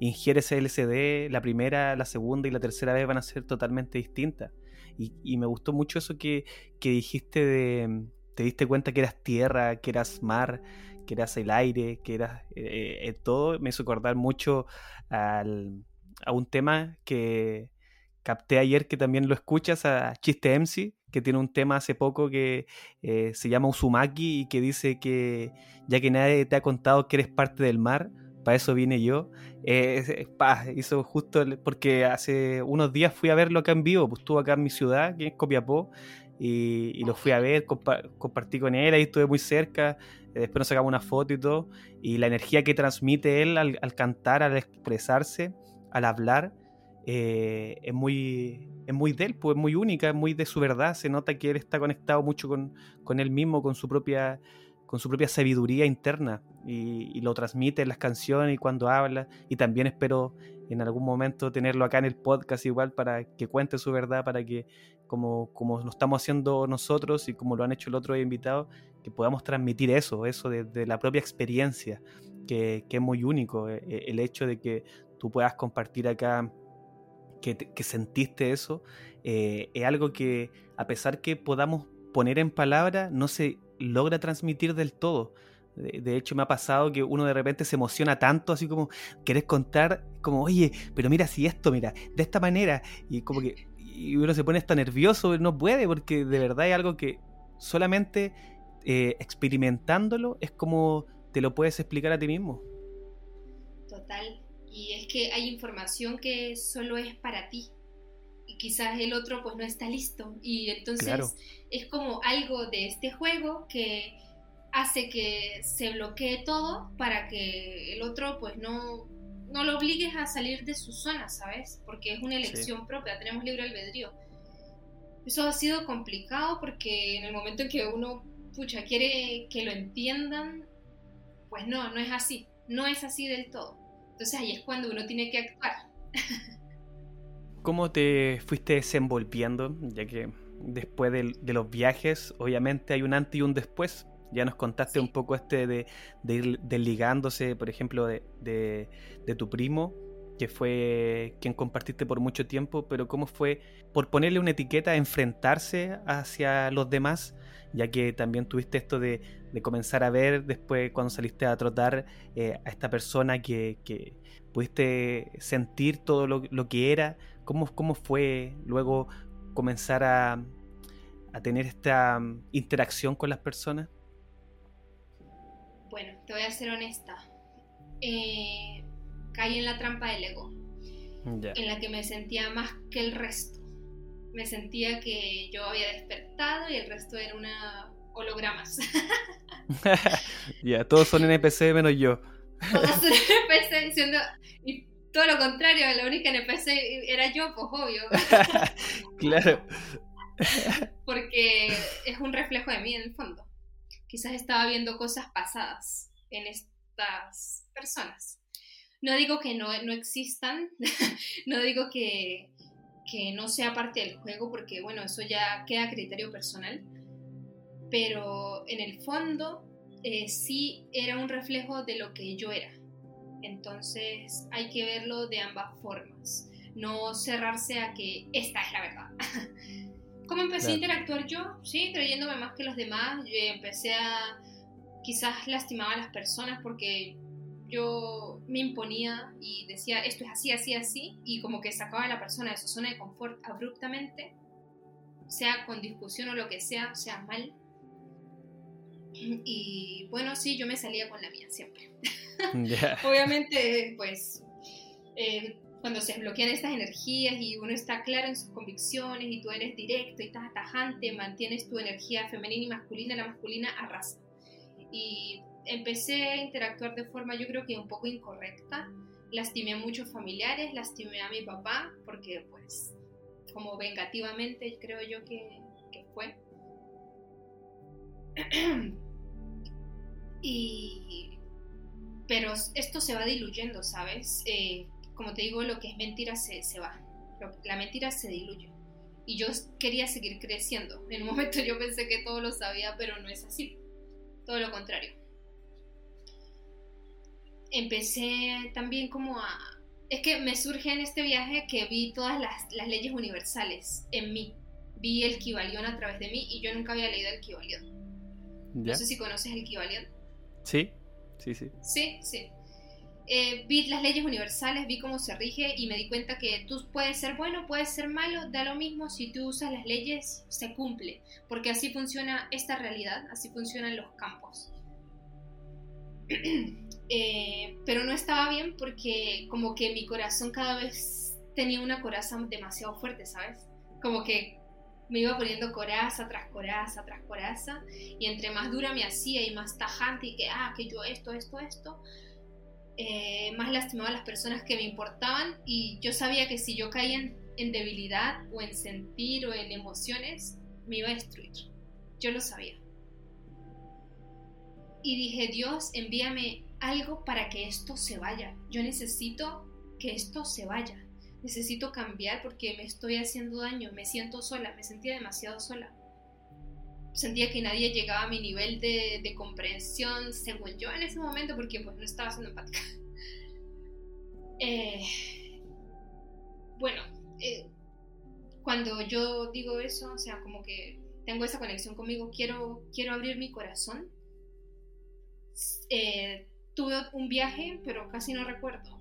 ingieres LSD, la primera, la segunda y la tercera vez van a ser totalmente distintas. Y, me gustó mucho eso que, dijiste de, te diste cuenta que eras tierra, que eras mar, que eras el aire, que eras eh, eh, todo. Me hizo acordar mucho al, a un tema que capté ayer que también lo escuchas, a Chiste MC, que tiene un tema hace poco que eh, se llama Uzumaki y que dice que ya que nadie te ha contado que eres parte del mar, para eso vine yo. Eh, hizo justo porque hace unos días fui a verlo acá en vivo, pues estuvo acá en mi ciudad, que es Copiapó, y, lo fui a ver, compartí con él, ahí estuve muy cerca, eh, después nos sacamos una foto y todo, y la energía que transmite él al, cantar, al expresarse, al hablar, eh, es, muy, es muy de él, pues es muy única, es muy de su verdad, se nota que él está conectado mucho con, con él mismo, con su propia con su propia sabiduría interna y, lo transmite en las canciones y cuando habla. Y también espero en algún momento tenerlo acá en el podcast igual para que cuente su verdad, para que como, como lo estamos haciendo nosotros y como lo han hecho el otro invitado, que podamos transmitir eso, eso de, la propia experiencia, que, es muy único. Eh, eh, el hecho de que tú puedas compartir acá que, que sentiste eso, eh, es algo que a pesar que podamos poner en palabra, no se logra transmitir del todo. De, hecho, me ha pasado que uno de repente se emociona tanto, así como querés contar, como, oye, pero mira si esto, mira, de esta manera, y como que y uno se pone hasta nervioso, no puede, porque de verdad es algo que solamente eh, experimentándolo es como te lo puedes explicar a ti mismo. Total, y es que hay información que solo es para ti, y quizás el otro pues no está listo y entonces es como algo de este juego que hace que se bloquee todo para que el otro pues no, no lo obligues a salir de su zona, ¿sabes? Porque es una elección propia, tenemos libre albedrío. Eso ha sido complicado porque en el momento en que uno, pucha, quiere que lo entiendan, pues no, no es así, no es así del todo. Entonces ahí es cuando uno tiene que actuar. ¿Cómo te fuiste desenvolviendo? Ya que después de, los viajes, obviamente hay un antes y un después. Ya nos contaste un poco este de, ir desligándose, por ejemplo, de, tu primo, que fue quien compartiste por mucho tiempo, pero cómo fue, por ponerle una etiqueta, enfrentarse hacia los demás, ya que también tuviste esto de, comenzar a ver después cuando saliste a trotar eh, a esta persona que, pudiste sentir todo lo, lo que era, ¿Cómo, cómo fue luego comenzar a, a tener esta mm, interacción con las personas? Bueno, te voy a ser honesta. Eh, caí en la trampa del ego, en la que me sentía más que el resto. Me sentía que yo había despertado y el resto era una hologramas. [LAUGHS] ya, todos son NPC menos yo. todos son NPC diciendo, todo lo contrario, la única NPC era yo, pues obvio. [LAUGHS] claro. Porque es un reflejo de mí en el fondo. Quizás estaba viendo cosas pasadas en estas personas. No digo que no, no existan, [LAUGHS] no digo que, que no sea parte del juego, porque bueno, eso ya queda a criterio personal, pero en el fondo eh, sí era un reflejo de lo que yo era. Entonces hay que verlo de ambas formas, no cerrarse a que esta es la verdad. [LAUGHS] ¿Cómo empecé a interactuar yo? Sí, creyéndome más que los demás, yo empecé a quizás lastimaba a las personas porque yo me imponía y decía esto es así, así, así, y como que sacaba a la persona de su zona de confort abruptamente, sea con discusión o lo que sea, sea mal. [CLEARS THROAT] Y bueno, sí, yo me salía con la mía siempre. [LAUGHS] Obviamente, pues, eh, cuando se bloquean estas energías y uno está claro en sus convicciones y tú eres directo y estás atajante, mantienes tu energía femenina y masculina, la masculina arrasa. Y empecé a interactuar de forma yo creo que un poco incorrecta. Lastimé a muchos familiares, lastimé a mi papá, porque pues como vengativamente creo yo que, que fue. [CLEARS THROAT] y pero esto se va diluyendo, ¿sabes? Eh, como te digo, lo que es mentira se, se va, la mentira se diluye. Y yo quería seguir creciendo. En un momento yo pensé que todo lo sabía, pero no es así. Todo lo contrario empecé también como a... Es que me surge en este viaje que vi todas las, leyes universales en mí. Vi el Kibalión a través de mí y yo nunca había leído el Kibalión. No sé si conoces el Kibalión. Sí, sí, sí. Sí, sí. Eh, vi las leyes universales, vi cómo se rige y me di cuenta que tú puedes ser bueno, puedes ser malo, da lo mismo, si tú usas las leyes, se cumple, porque así funciona esta realidad, así funcionan los campos. [CLEARS THROAT] Eh, pero no estaba bien porque como que mi corazón cada vez tenía una coraza demasiado fuerte, ¿sabes? Como que me iba poniendo coraza tras coraza tras coraza y entre más dura me hacía y más tajante y que, ah, que yo esto, esto, esto, eh, más lastimaba a las personas que me importaban y yo sabía que si yo caía en debilidad o en sentir o en emociones, me iba a destruir. Yo lo sabía. Y dije, Dios, envíame algo para que esto se vaya. Yo necesito que esto se vaya. Necesito cambiar porque me estoy haciendo daño, me siento sola, me sentía demasiado sola. Sentía que nadie llegaba a mi nivel de, comprensión, según yo en ese momento, porque pues no estaba siendo empática. [LAUGHS] Eh, bueno, eh, cuando yo digo eso, o sea, como que tengo esa conexión conmigo, quiero, quiero abrir mi corazón. Eh, tuve un viaje, pero casi no recuerdo.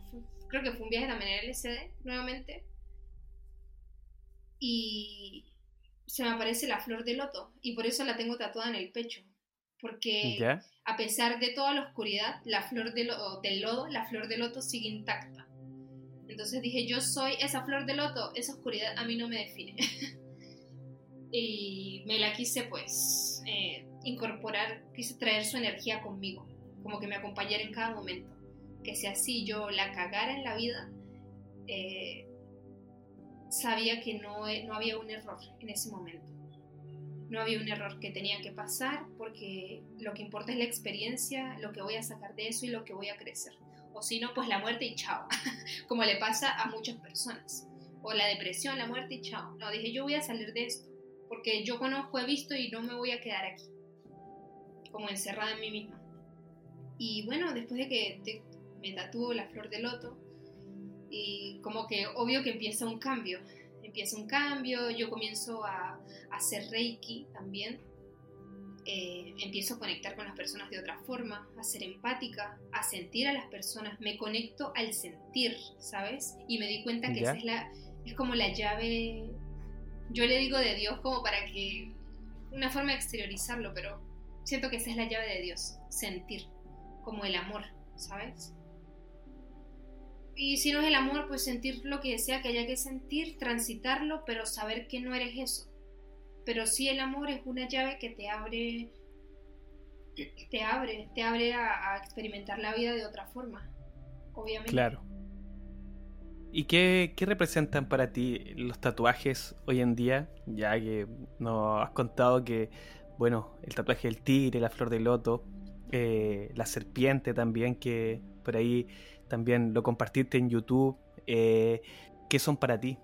Creo que fue un viaje también en LCD, nuevamente. Y se me aparece la flor de loto. Y por eso la tengo tatuada en el pecho. Porque a pesar de toda la oscuridad, la flor de del lodo, la flor de loto sigue intacta. Entonces dije, yo soy esa flor de loto, esa oscuridad a mí no me define. [LAUGHS] y me la quise pues eh, incorporar, quise traer su energía conmigo como que me acompañara en cada momento. Que si así yo la cagara en la vida, eh, sabía que no, no había un error en ese momento. No había un error que tenía que pasar porque lo que importa es la experiencia, lo que voy a sacar de eso y lo que voy a crecer. O si no, pues la muerte y chao, [LAUGHS] como le pasa a muchas personas. O la depresión, la muerte y chao. No, dije yo voy a salir de esto porque yo conozco, he visto y no me voy a quedar aquí, como encerrada en mí misma. Y bueno, después de que me tatuó la flor de loto, y como que obvio que empieza un cambio, empieza un cambio, yo comienzo a, hacer reiki también, eh, empiezo a conectar con las personas de otra forma, a ser empática, a sentir a las personas, me conecto al sentir, ¿sabes? Y me di cuenta que esa es, la, es como la llave, yo le digo de Dios como para que, una forma de exteriorizarlo, pero siento que esa es la llave de Dios, sentir como el amor, ¿sabes? Y si no es el amor, pues sentir lo que sea que haya que sentir, transitarlo, pero saber que no eres eso. Pero sí el amor es una llave que te abre, te abre, te abre a, experimentar la vida de otra forma, obviamente. Claro. ¿Y qué, qué, representan para ti los tatuajes hoy en día? Ya que nos has contado que, bueno, el tatuaje del tigre, la flor de loto, eh, la serpiente también, que por ahí también lo compartiste en YouTube. Eh, ¿Qué son para ti?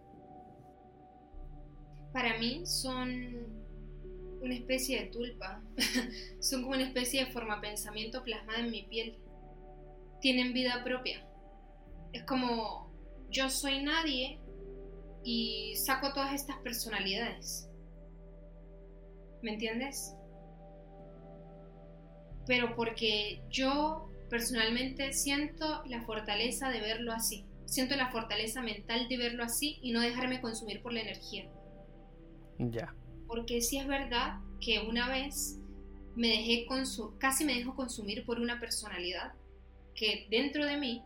Para mí son una especie de tulpa. [LAUGHS] son como una especie de forma pensamiento plasmada en mi piel. Tienen vida propia. Es como yo soy nadie y saco todas estas personalidades. ¿Me entiendes? Pero porque yo personalmente siento la fortaleza de verlo así. Siento la fortaleza mental de verlo así y no dejarme consumir por la energía. Ya. Porque sí es verdad que una vez me dejé casi me dejo consumir por una personalidad que dentro de mí,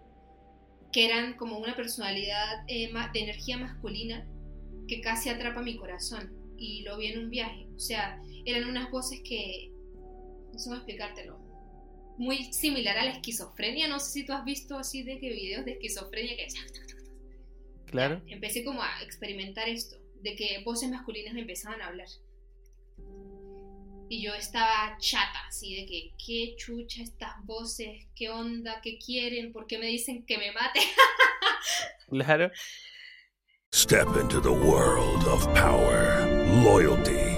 que eran como una personalidad eh, de energía masculina, que casi atrapa mi corazón. Y lo vi en un viaje. O sea, eran unas voces que... No sé cómo explicártelo. Muy similar a la esquizofrenia. No sé si tú has visto así de que videos de esquizofrenia que... Claro. empecé como a experimentar esto de que voces masculinas me empezaban a hablar. Y yo estaba chata, así de que, ¿qué chucha estas voces? ¿Qué onda? ¿Qué quieren? ¿Por qué me dicen que me mate? [LAUGHS] claro. Step into the world of power, loyalty,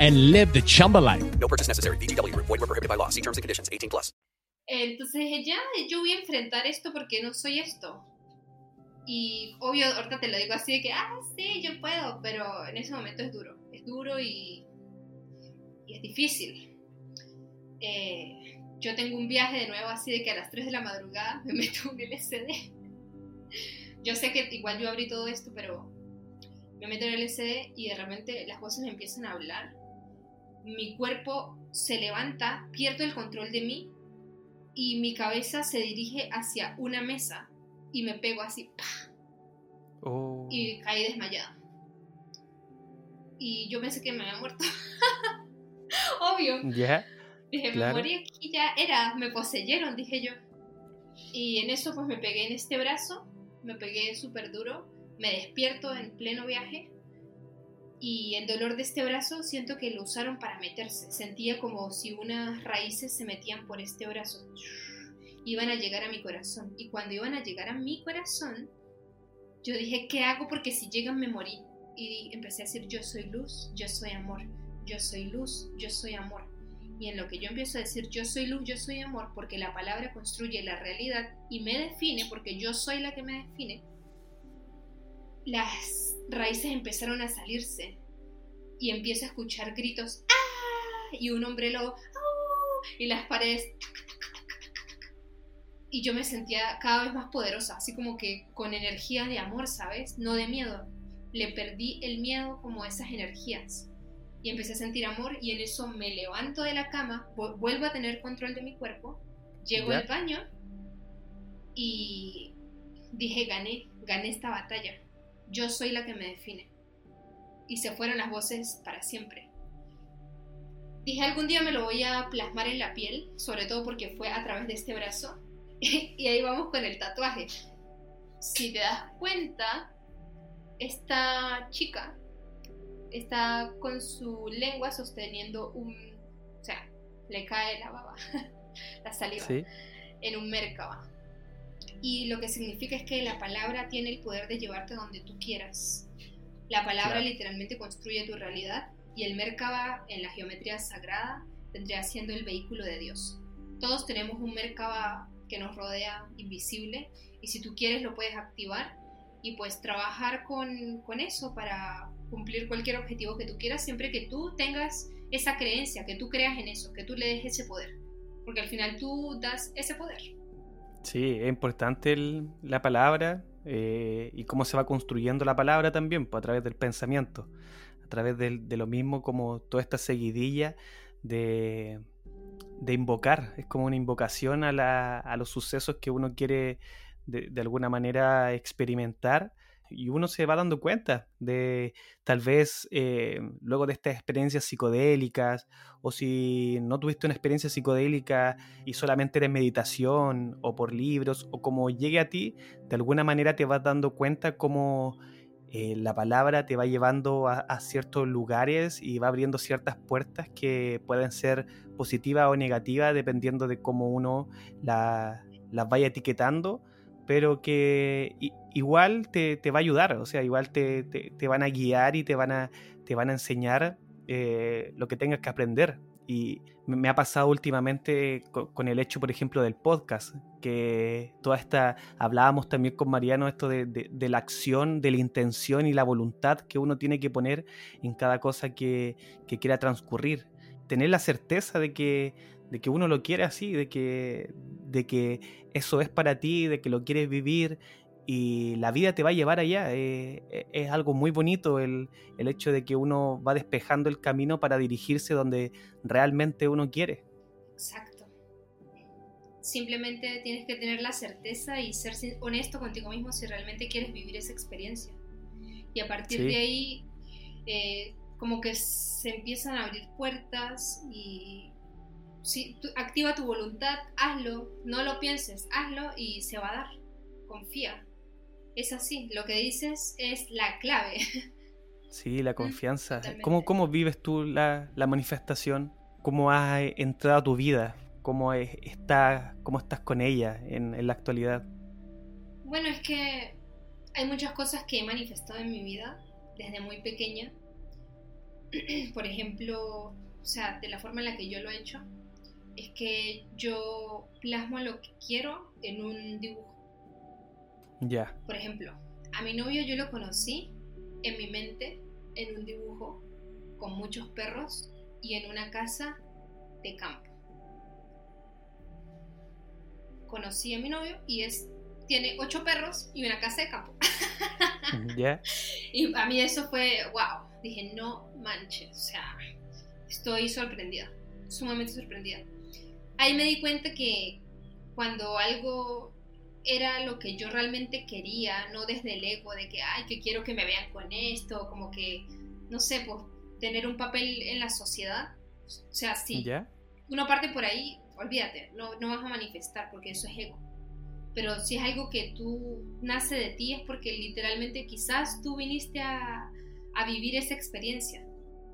and live the Chumba life. No purchase necessary. BGW. Void were prohibited by law. See terms and conditions. 18 plus. Entonces ya, yo voy a enfrentar esto porque no soy esto. Y obvio, ahorita te lo digo así de que, ah, sí, yo puedo, pero en ese momento es duro. Es duro y, y es difícil. Eh, yo tengo un viaje de nuevo así de que a las 3 de la madrugada me [LAUGHS] meto un LCD. Yo sé que igual yo abrí todo esto, pero me meto en el LCD y de repente las voces me empiezan a hablar. Mi cuerpo se levanta, pierdo el control de mí y mi cabeza se dirige hacia una mesa y me pego así. Oh. Y caí desmayada. Y yo pensé que me había muerto. [LAUGHS] Obvio. Ya. Dije, me morí aquí, ya era, me poseyeron, dije yo. Y en eso pues me pegué en este brazo, me pegué súper duro, me despierto en pleno viaje y el dolor de este brazo siento que lo usaron para meterse. Sentía como si unas raíces se metían por este brazo. Iban a llegar a mi corazón. Y cuando iban a llegar a mi corazón, yo dije, ¿qué hago? Porque si llegan me morí. Y empecé a decir, yo soy luz, yo soy amor, yo soy luz, yo soy amor y en lo que yo empiezo a decir yo soy luz, yo soy amor, porque la palabra construye la realidad y me define, porque yo soy la que me define, las raíces empezaron a salirse y empiezo a escuchar gritos ¡Ah! y un hombre lobo ¡Ah! y las paredes y yo me sentía cada vez más poderosa, así como que con energía de amor, ¿sabes? No de miedo. Le perdí el miedo como esas energías y empecé a sentir amor y en eso me levanto de la cama, vuelvo a tener control de mi cuerpo, llego al baño y dije, gané, gané esta batalla, yo soy la que me define. Y se fueron las voces para siempre. Dije, algún día me lo voy a plasmar en la piel, sobre todo porque fue a través de este brazo. [LAUGHS] y ahí vamos con el tatuaje. Si te das cuenta, esta chica está con su lengua sosteniendo un, o sea, le cae la baba, [LAUGHS] la saliva, en un merkaba. Y lo que significa es que la palabra tiene el poder de llevarte donde tú quieras. La palabra literalmente construye tu realidad y el merkaba en la geometría sagrada tendría siendo el vehículo de Dios. Todos tenemos un merkaba que nos rodea invisible y si tú quieres lo puedes activar y pues trabajar con, con eso para cumplir cualquier objetivo que tú quieras, siempre que tú tengas esa creencia, que tú creas en eso, que tú le des ese poder, porque al final tú das ese poder. Sí, es importante el- la palabra eh, y cómo se va construyendo la palabra también, pues, a través del pensamiento, a través del- de, lo mismo como toda esta seguidilla de, de invocar, es como una invocación a, la- a los sucesos que uno quiere de, de alguna manera experimentar y uno se va dando cuenta de tal vez eh, luego de estas experiencias psicodélicas o si no tuviste una experiencia psicodélica y solamente era en meditación o por libros o como llegue a ti, de alguna manera te vas dando cuenta cómo eh, la palabra te va llevando a, a ciertos lugares y va abriendo ciertas puertas que pueden ser positivas o negativas dependiendo de cómo uno la- las vaya etiquetando pero que igual te, te va a ayudar, o sea, igual te, te- te van a guiar y te van a, te van a enseñar eh, lo que tengas que aprender. Y me ha pasado últimamente co- con, el hecho, por ejemplo, del podcast, que toda esta, hablábamos también con Mariano esto de, de- de la acción, de la intención y la voluntad que uno tiene que poner en cada cosa que, que quiera transcurrir. Tener la certeza de que, de que uno lo quiere así, de que, de que eso es para ti, de que lo quieres vivir y la vida te va a llevar allá. Eh, eh, es algo muy bonito el, el hecho de que uno va despejando el camino para dirigirse donde realmente uno quiere. Exacto. Simplemente tienes que tener la certeza y ser honesto contigo mismo si realmente quieres vivir esa experiencia. Y a partir Sí. de ahí, eh, como que se empiezan a abrir puertas y si tú- activa tu voluntad, hazlo, no lo pienses, hazlo y se va a dar. Confía. Es así, lo que dices es la clave. Sí, la [LAUGHS] confianza. ¿Cómo, cómo vives tú la, la manifestación? ¿Cómo eh, entrado a tu vida? ¿Cómo, es- está, cómo estás con ella en, en la actualidad? Bueno, es que hay muchas cosas que he manifestado en mi vida desde muy pequeña. [CLEARS THROAT] Por ejemplo, o sea, de la forma en la que yo lo he hecho, es que yo plasmo lo que quiero en un dibujo. Ya, Por ejemplo, a mi novio yo lo conocí en mi mente, en un dibujo, con muchos perros y en una casa de campo. Conocí a mi novio y es, tiene ocho perros y una casa de campo. [LAUGHS] ya. Y a mí eso fue, wow, dije, no manches, o sea, estoy sorprendida, sumamente sorprendida. Ahí me di cuenta que cuando algo era lo que yo realmente quería, no desde el ego de que, ay, que quiero que me vean con esto, como que, no sé, pues tener un papel en la sociedad. O sea, sí, ¿Ya? uno parte por ahí, olvídate, no, no vas a manifestar porque eso es ego. Pero si es algo que tú nace de ti es porque literalmente quizás tú viniste a, a vivir esa experiencia.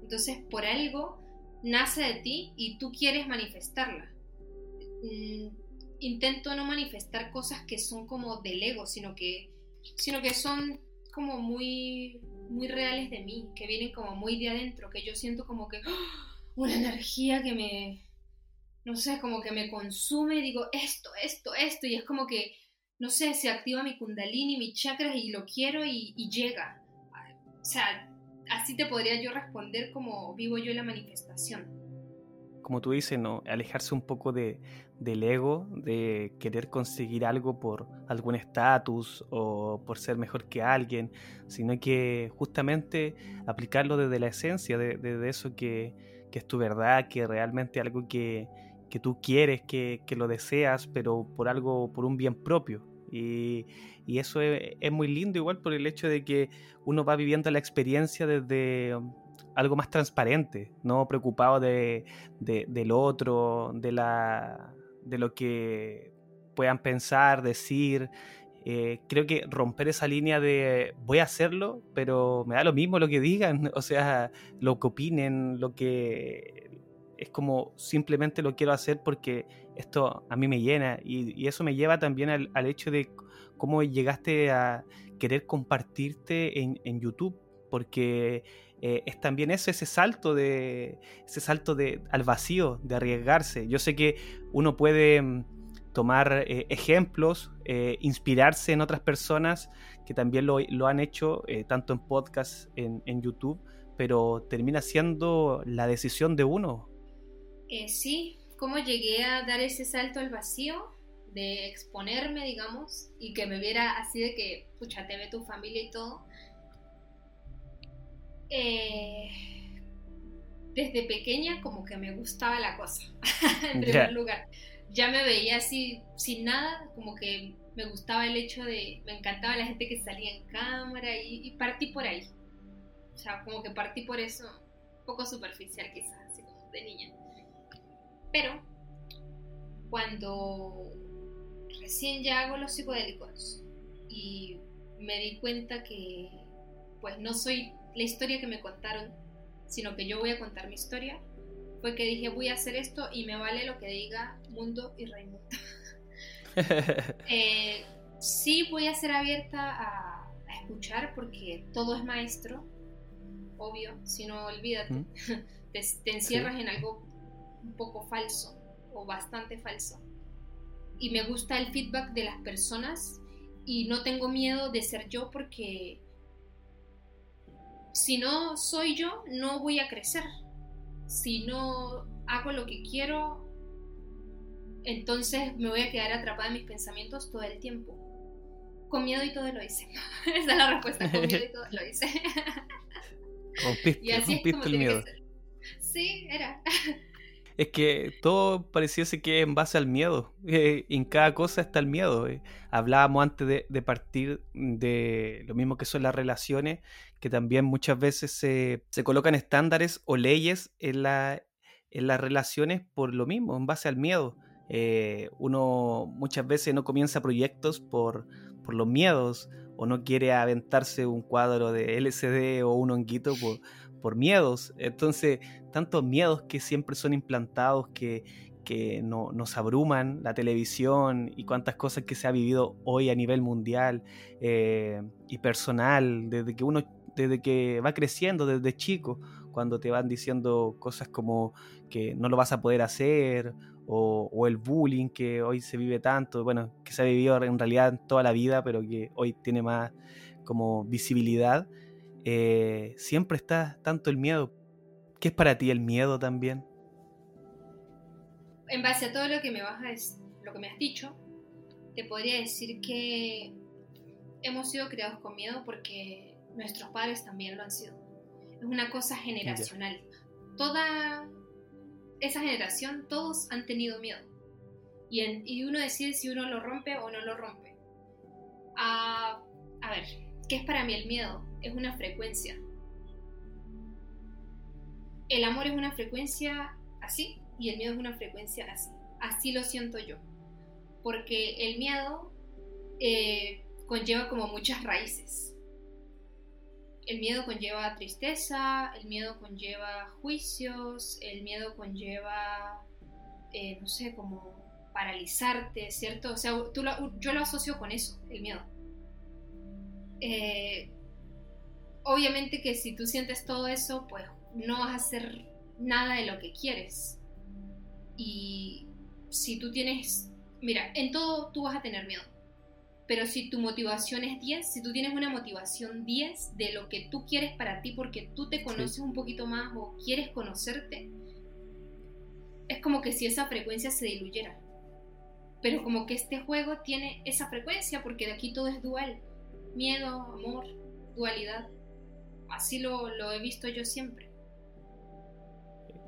Entonces por algo nace de ti y tú quieres manifestarla. Mm, intento no manifestar cosas que son como del ego, sino que, sino que son como muy, muy reales de mí, que vienen como muy de adentro, que yo siento como que ¡ah! una energía que me, no sé, como que me consume digo esto, esto, esto, y es como que, no sé, se activa mi kundalini, mi chakras y lo quiero y, y llega. O sea, así te podría yo responder como vivo yo la manifestación. como tú dices, ¿no? alejarse un poco de, del ego, de querer conseguir algo por algún estatus o por ser mejor que alguien, sino que justamente aplicarlo desde la esencia, de, de- de eso que, que es tu verdad, que realmente algo que, que tú quieres, que, que lo deseas, pero por algo, por un bien propio. Y, y eso es, es muy lindo igual por el hecho de que uno va viviendo la experiencia desde um, algo más transparente, no preocupado de, de- del otro, de, la, de lo que puedan pensar, decir. Eh, creo que romper esa línea de voy a hacerlo, pero me da lo mismo lo que digan, [LAUGHS] o sea, lo que opinen, lo que es como simplemente lo quiero hacer porque esto a mí me llena y, y eso me lleva también al, al hecho de cómo llegaste a querer compartirte en, en YouTube, porque eh, es también eso, ese salto de ese salto de, al vacío, de arriesgarse. Yo sé que uno puede mm, tomar eh, ejemplos, eh, inspirarse en otras personas que también lo, lo han hecho, tanto en podcast, en, en, YouTube, pero termina siendo la decisión de uno. sí, ¿cómo llegué a dar ese salto al vacío? De exponerme, digamos, y que me viera así de que, pucha, te ve tu familia y todo. Desde pequeña como que me gustaba la cosa, [LAUGHS] en primer yeah. lugar ya me veía así, sin nada, como que me gustaba el hecho de, me encantaba la gente que salía en cámara y, y partí por ahí. O sea, como que partí por eso, un poco superficial quizás, así como de niña. Pero cuando recién ya hago los psicodélicos y me di cuenta que pues no soy la historia que me contaron, sino que yo voy a contar mi historia, fue que dije voy a hacer esto y me vale lo que diga Mundo y Raimundo. [LAUGHS] eh, sí voy a ser abierta a, a, escuchar porque todo es maestro, obvio, si no olvídate, ¿Mm? [LAUGHS] te, te, encierras sí. en algo un poco falso o bastante falso. Y me gusta el feedback de las personas y no tengo miedo de ser yo porque si no soy yo, no voy a crecer si no hago lo que quiero, entonces me voy a quedar atrapada en mis pensamientos todo el tiempo. Con miedo y todo lo hice. [LAUGHS] Esa es la respuesta, con miedo y todo lo hice. [LAUGHS] Rompiste, y así rompiste es como el miedo. Sí, era. [LAUGHS] Es que todo pareciese que es en base al miedo. Eh, en cada cosa está el miedo. Eh. Hablábamos antes de, de, partir de lo mismo que son las relaciones, que también muchas veces se, se colocan estándares o leyes en, la, en las relaciones por lo mismo, en base al miedo. Eh, uno muchas veces no comienza proyectos por, por los miedos o no quiere aventarse un cuadro de LCD o un honguito por, por miedos. Entonces, tantos miedos que siempre son implantados, que, que no, nos abruman, la televisión y cuántas cosas que se ha vivido hoy a nivel mundial eh, y personal, desde que uno, desde que va creciendo, desde chico, cuando te van diciendo cosas como que no lo vas a poder hacer, o, el bullying que hoy se vive tanto, bueno, que se ha vivido en realidad toda la vida, pero que hoy tiene más como visibilidad eh, siempre está tanto el miedo. ¿Qué es para ti el miedo también? En base a todo lo que me vas a, lo que me has dicho, te podría decir que hemos sido criados con miedo porque nuestros padres también lo han sido. Es una cosa generacional. Toda esa generación, todos han tenido miedo. Y, en, y uno decide si uno lo rompe o no lo rompe. Uh, a ver, ¿qué es para mí el miedo? es una frecuencia. El amor es una frecuencia así y el miedo es una frecuencia así. Así lo siento yo. Porque el miedo eh, conlleva como muchas raíces. El miedo conlleva tristeza, el miedo conlleva juicios, el miedo conlleva, eh, no sé, como paralizarte, ¿cierto? O sea, tú yo lo asocio con eso, el miedo. Eh, obviamente que si tú sientes todo eso, pues no vas a hacer nada de lo que quieres. Y si tú tienes, mira, en todo tú vas a tener miedo. Pero si tu motivación es 10, si tú tienes una motivación 10 de lo que tú quieres para ti porque tú te conoces sí. un poquito más o quieres conocerte, es como que si esa frecuencia se diluyera. Pero como que este juego tiene esa frecuencia porque de aquí todo es dual. Miedo, amor, dualidad así lo, lo, he visto yo siempre.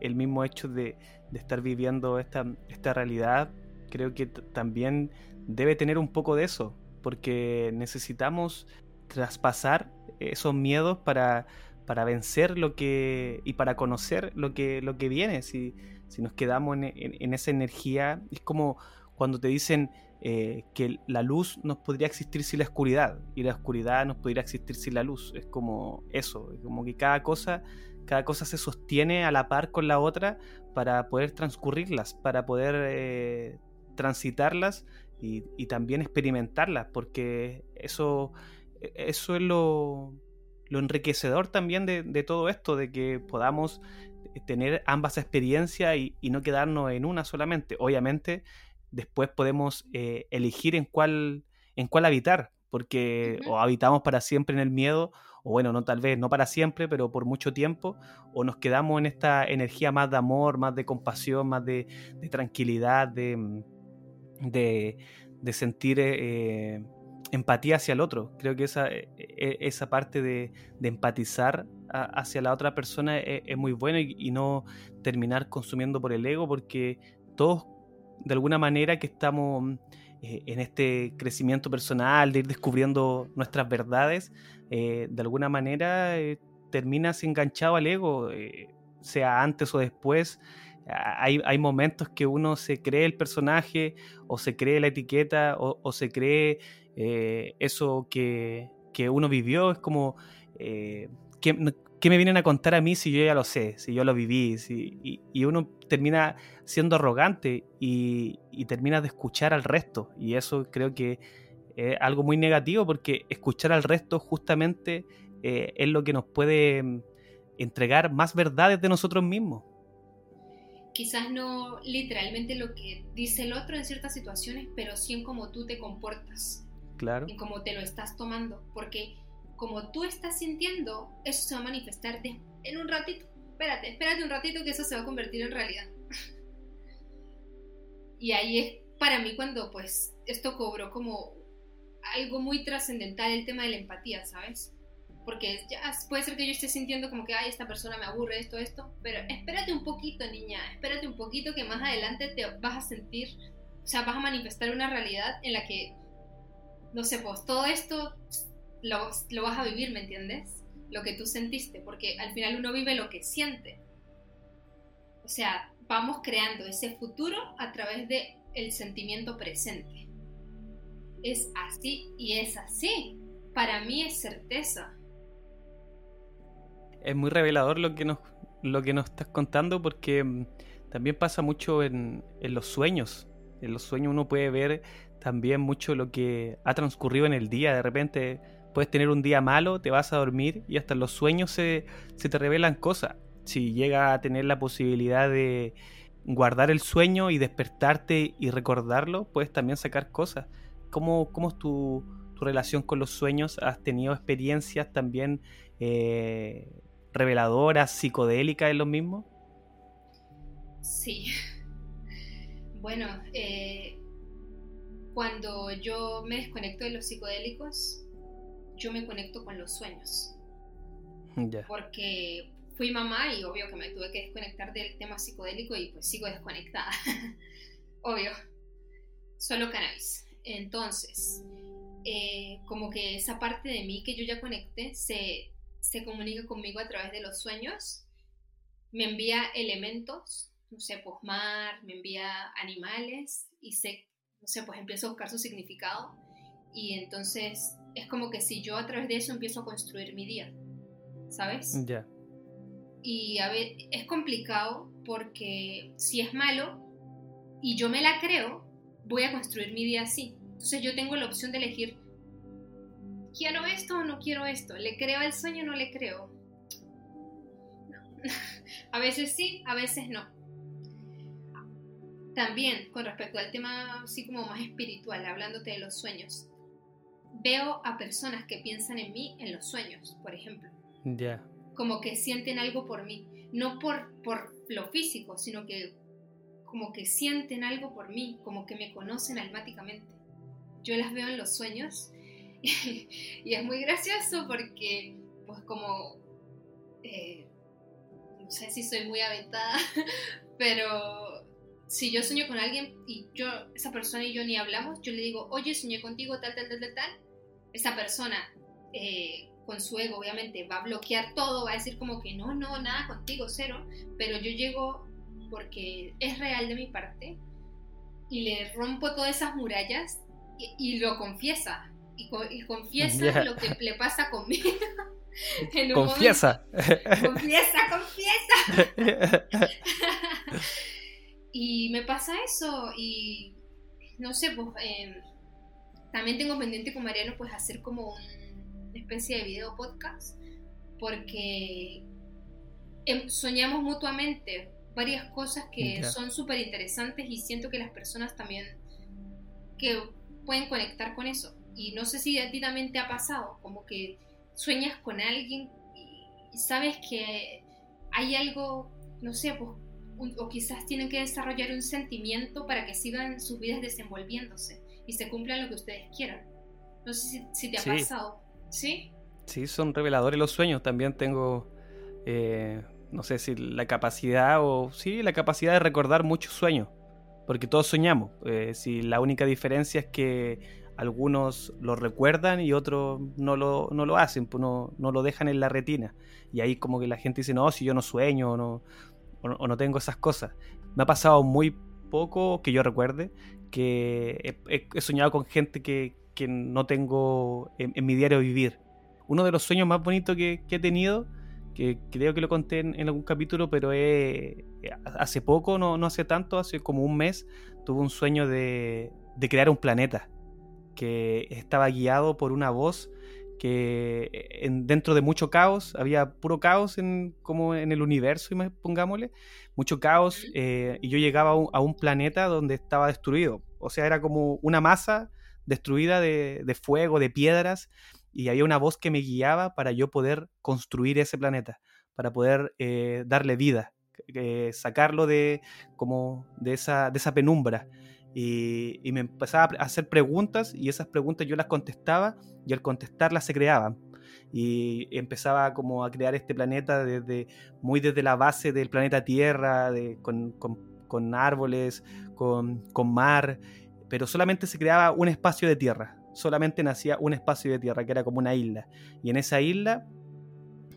El mismo hecho de, de estar viviendo esta, esta, realidad, creo que también debe tener un poco de eso, porque necesitamos traspasar esos miedos para, para vencer lo que y para conocer lo que, lo que viene. Si, si nos quedamos en, en, esa energía, es como cuando te dicen eh, que la luz nos podría existir sin la oscuridad y la oscuridad nos podría existir sin la luz. Es como eso, es como que cada cosa, cada cosa se sostiene a la par con la otra para poder transcurrirlas, para poder eh, transitarlas y, y, también experimentarlas, porque eso, eso es lo, lo enriquecedor también de, de, todo esto, de que podamos tener ambas experiencias y, y no quedarnos en una solamente. Obviamente después podemos eh, elegir en cuál, en cuál habitar, porque o habitamos para siempre en el miedo, o bueno, no tal vez no para siempre, pero por mucho tiempo, o nos quedamos en esta energía más de amor, más de compasión, más de, tranquilidad, de, mm, de, sentir eh, empatía hacia el otro. Creo que esa, e, e, esa parte de, empatizar hacia la otra persona es, es muy buena y, no terminar consumiendo por el ego, porque todos de alguna manera que estamos mm, eh, en este crecimiento personal, de ir descubriendo nuestras verdades, eh, de alguna manera eh, terminas enganchado al ego, sea antes o después. Hay, momentos que uno se cree el personaje o se cree la etiqueta o, se cree eso que, que, uno vivió. Es como, que, ¿qué me vienen a contar a mí si yo ya lo sé, si yo lo viví? Y, uno termina siendo arrogante y, termina de escuchar al resto. Y eso creo que es algo muy negativo porque escuchar al resto justamente eh, es lo que nos puede mm, entregar más verdades de nosotros mismos. Quizás no literalmente lo que dice el otro en ciertas situaciones, pero sí en cómo tú te comportas. Claro. En cómo te lo estás tomando. Porque como tú estás sintiendo, eso se va a manifestar en un ratito. Espérate, espérate un ratito que eso se va a convertir en realidad. [LAUGHS] y ahí es para mí cuando pues esto cobró como algo muy trascendental el tema de la empatía, ¿sabes? Porque puede ser que yo esté sintiendo como que, ay, esta persona me aburre, esto, esto, pero espérate un poquito, niña, espérate un poquito que más adelante te vas a sentir, o sea, vas a manifestar una realidad en la que, no sé, pues todo esto lo, lo vas a vivir, ¿me entiendes? Lo que tú sentiste, porque al final uno vive lo que siente. O sea, vamos creando ese futuro a través de sentimiento presente. Es así y es así. Para mí es certeza. Es muy revelador lo que nos, lo que nos estás contando porque mm, también pasa mucho en, en los sueños. En los sueños uno puede ver también mucho lo que ha transcurrido en el día. De repente puedes tener un día malo, te vas a dormir y hasta en los sueños se, te revelan cosas. Si llega a tener la posibilidad de guardar el sueño y despertarte y recordarlo, puedes también sacar cosas. ¿Cómo, cómo es tu, relación con los sueños? ¿Has tenido experiencias también eh, reveladoras, psicodélicas en los mismos? Sí. Bueno, eh, cuando yo me desconecto de los psicodélicos, yo me conecto con los sueños. Porque fui mamá y obvio que me tuve que desconectar del tema psicodélico y pues sigo desconectada. [LAUGHS] obvio. Solo cannabis. Entonces, eh, como que esa parte de mí que yo ya conecté se, se comunica conmigo a través de los sueños. Me envía elementos, no sé, pues mar, me envía animales y sé, no sé, pues empiezo a buscar su significado. Y entonces es como que si yo a través de eso empiezo a construir mi día, ¿sabes? Ya. Y a ver, es complicado porque si es malo y yo me la creo, voy a construir mi día así. Entonces yo tengo la opción de elegir, ¿quiero esto o no quiero esto? ¿Le creo al sueño o no le creo? [LAUGHS] a veces sí, a veces no. También con respecto al tema así como más espiritual, hablándote de los sueños, veo a personas que piensan en mí en los sueños, por ejemplo. Ya. Como que sienten algo por mí. No por, por lo físico, sino que como que sienten algo por mí, como que me conocen almáticamente. Yo las veo en los sueños [LAUGHS] y, es muy gracioso porque, pues como, eh, no sé si soy muy aventada, [LAUGHS] pero si yo sueño con alguien y yo, esa persona y yo ni hablamos, yo le digo, oye, soñé contigo, tal, tal, tal, tal, tal. Esa persona, eh, con su ego, obviamente, va a bloquear todo, va a decir como que no, no, nada contigo, cero. Pero yo llego porque es real de mi parte y le rompo todas esas murallas y, lo confiesa. Y, confiesa lo que le pasa conmigo. [LAUGHS] confiesa. confiesa, confiesa. Y me pasa eso y no sé, pues em, también tengo pendiente con Mariano pues hacer como una especie de video podcast porque em, soñamos mutuamente varias cosas que son súper interesantes y siento que las personas también que pueden conectar con eso. Y no sé si a ti también te ha pasado, como que sueñas con alguien y sabes que hay algo, no sé, pues, o quizás tienen que desarrollar un sentimiento para que sigan sus vidas desenvolviéndose y se cumplan lo que ustedes quieran. No sé si, te ha pasado. ¿Sí? Sí, son reveladores los sueños. También tengo, eh, no sé si la capacidad o sí, la capacidad de recordar muchos sueños. Porque todos soñamos. Eh, si la única diferencia es que algunos lo recuerdan y otros no lo, no lo hacen, pues no, no, lo dejan en la retina. Y ahí como que la gente dice, no, si yo no sueño o no, o no, tengo esas cosas. Me ha pasado muy poco que yo recuerde que he, soñado con gente que, que no tengo en, mi diario vivir. Uno de los sueños más bonitos que, que he tenido, que creo que lo conté en, algún capítulo, pero hace poco, no, no hace tanto, hace como un mes, tuve un sueño de, de crear un planeta que estaba guiado por una voz que eh, en, dentro de mucho caos, había puro caos en, como en el universo, pongámosle, mucho caos, eh, y yo llegaba a un, planeta donde estaba destruido. O sea, era como una masa destruida de, fuego, de piedras, y había una voz que me guiaba para yo poder construir ese planeta, para poder eh, darle vida, sacarlo de, como de, esa, de esa penumbra. Y, me empezaba a hacer preguntas y esas preguntas yo las contestaba y al contestarlas se creaban. Y empezaba como a crear este planeta desde, muy desde la base del planeta Tierra, con, con, árboles, con, con mar, pero solamente se creaba un espacio de tierra, solamente nacía un espacio de tierra que era como una isla. Y en esa isla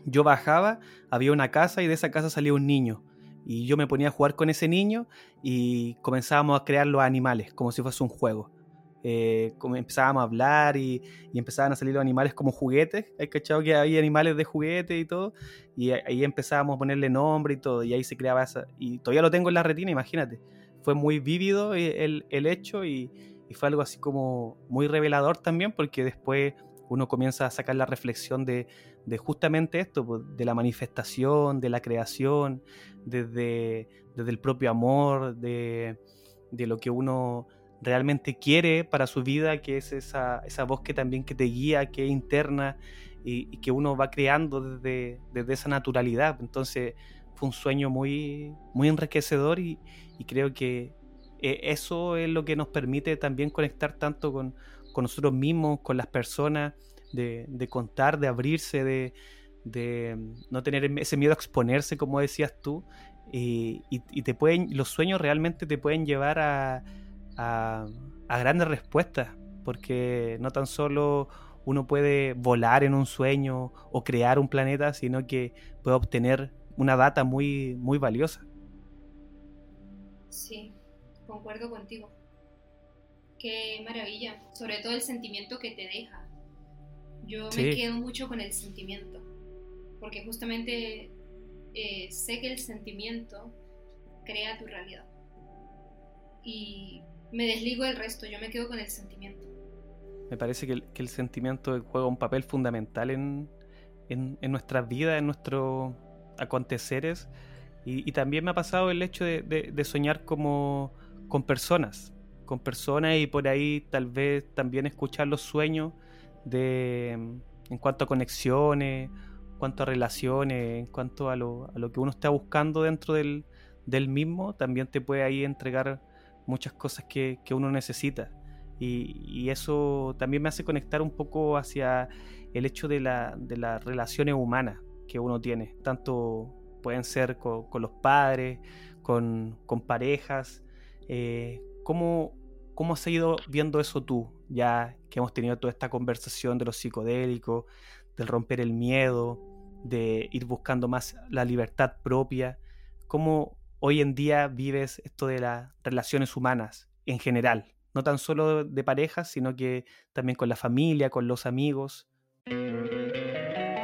yo bajaba, había una casa y de esa casa salía un niño y yo me ponía a jugar con ese niño y comenzábamos a crear los animales como si fuese un juego. Eh, empezábamos a hablar y, empezaban a salir los animales como juguetes. Hay cachado que había animales de juguete y todo. Y ahí empezábamos a ponerle nombre y todo. Y ahí se creaba esa. Y todavía lo tengo en la retina, imagínate. Fue muy vívido el, el hecho y, fue algo así como muy revelador también, porque después uno comienza a sacar la reflexión de, de justamente esto, pues, de la manifestación, de la creación, desde, desde el propio amor, de, de, lo que uno realmente quiere para su vida, que es esa, esa voz que también que te guía, que es interna y, que uno va creando desde, desde, esa naturalidad. Entonces fue un sueño muy, muy enriquecedor y, y creo que eh, eso es lo que nos permite también conectar tanto con, con nosotros mismos, con las personas, de, de contar, de abrirse, de, de, no tener ese miedo a exponerse, como decías tú. Y, y, te pueden, los sueños realmente te pueden llevar a, a, a, grandes respuestas, porque no tan solo uno puede volar en un sueño o crear un planeta, sino que puede obtener una data muy, muy valiosa. Sí, concuerdo contigo. Qué maravilla, sobre todo el sentimiento que te deja. Yo me quedo mucho con el sentimiento, porque justamente eh, sé que el sentimiento crea tu realidad. Y me desligo del resto, yo me quedo con el sentimiento. Me parece que el, sentimiento juega un papel fundamental en, en, nuestras vidas, en nuestros aconteceres. Y, también me ha pasado el hecho de, de soñar como con personas con personas y por ahí tal vez también escuchar los sueños de en cuanto a conexiones, en cuanto a relaciones, en cuanto a lo, lo que uno está buscando dentro del, del, mismo, también te puede ahí entregar muchas cosas que, que uno necesita. Y, y, eso también me hace conectar un poco hacia el hecho de, la, de las relaciones humanas que uno tiene, tanto pueden ser con, con los padres, con, con parejas, eh, ¿Cómo, ¿Cómo has ido viendo eso tú, ya que hemos tenido toda esta conversación de los psicodélicos, del romper el miedo, de ir buscando más la libertad propia? ¿Cómo hoy en día vives esto de las relaciones humanas en general? No tan solo de parejas, sino que también con la familia, con los amigos.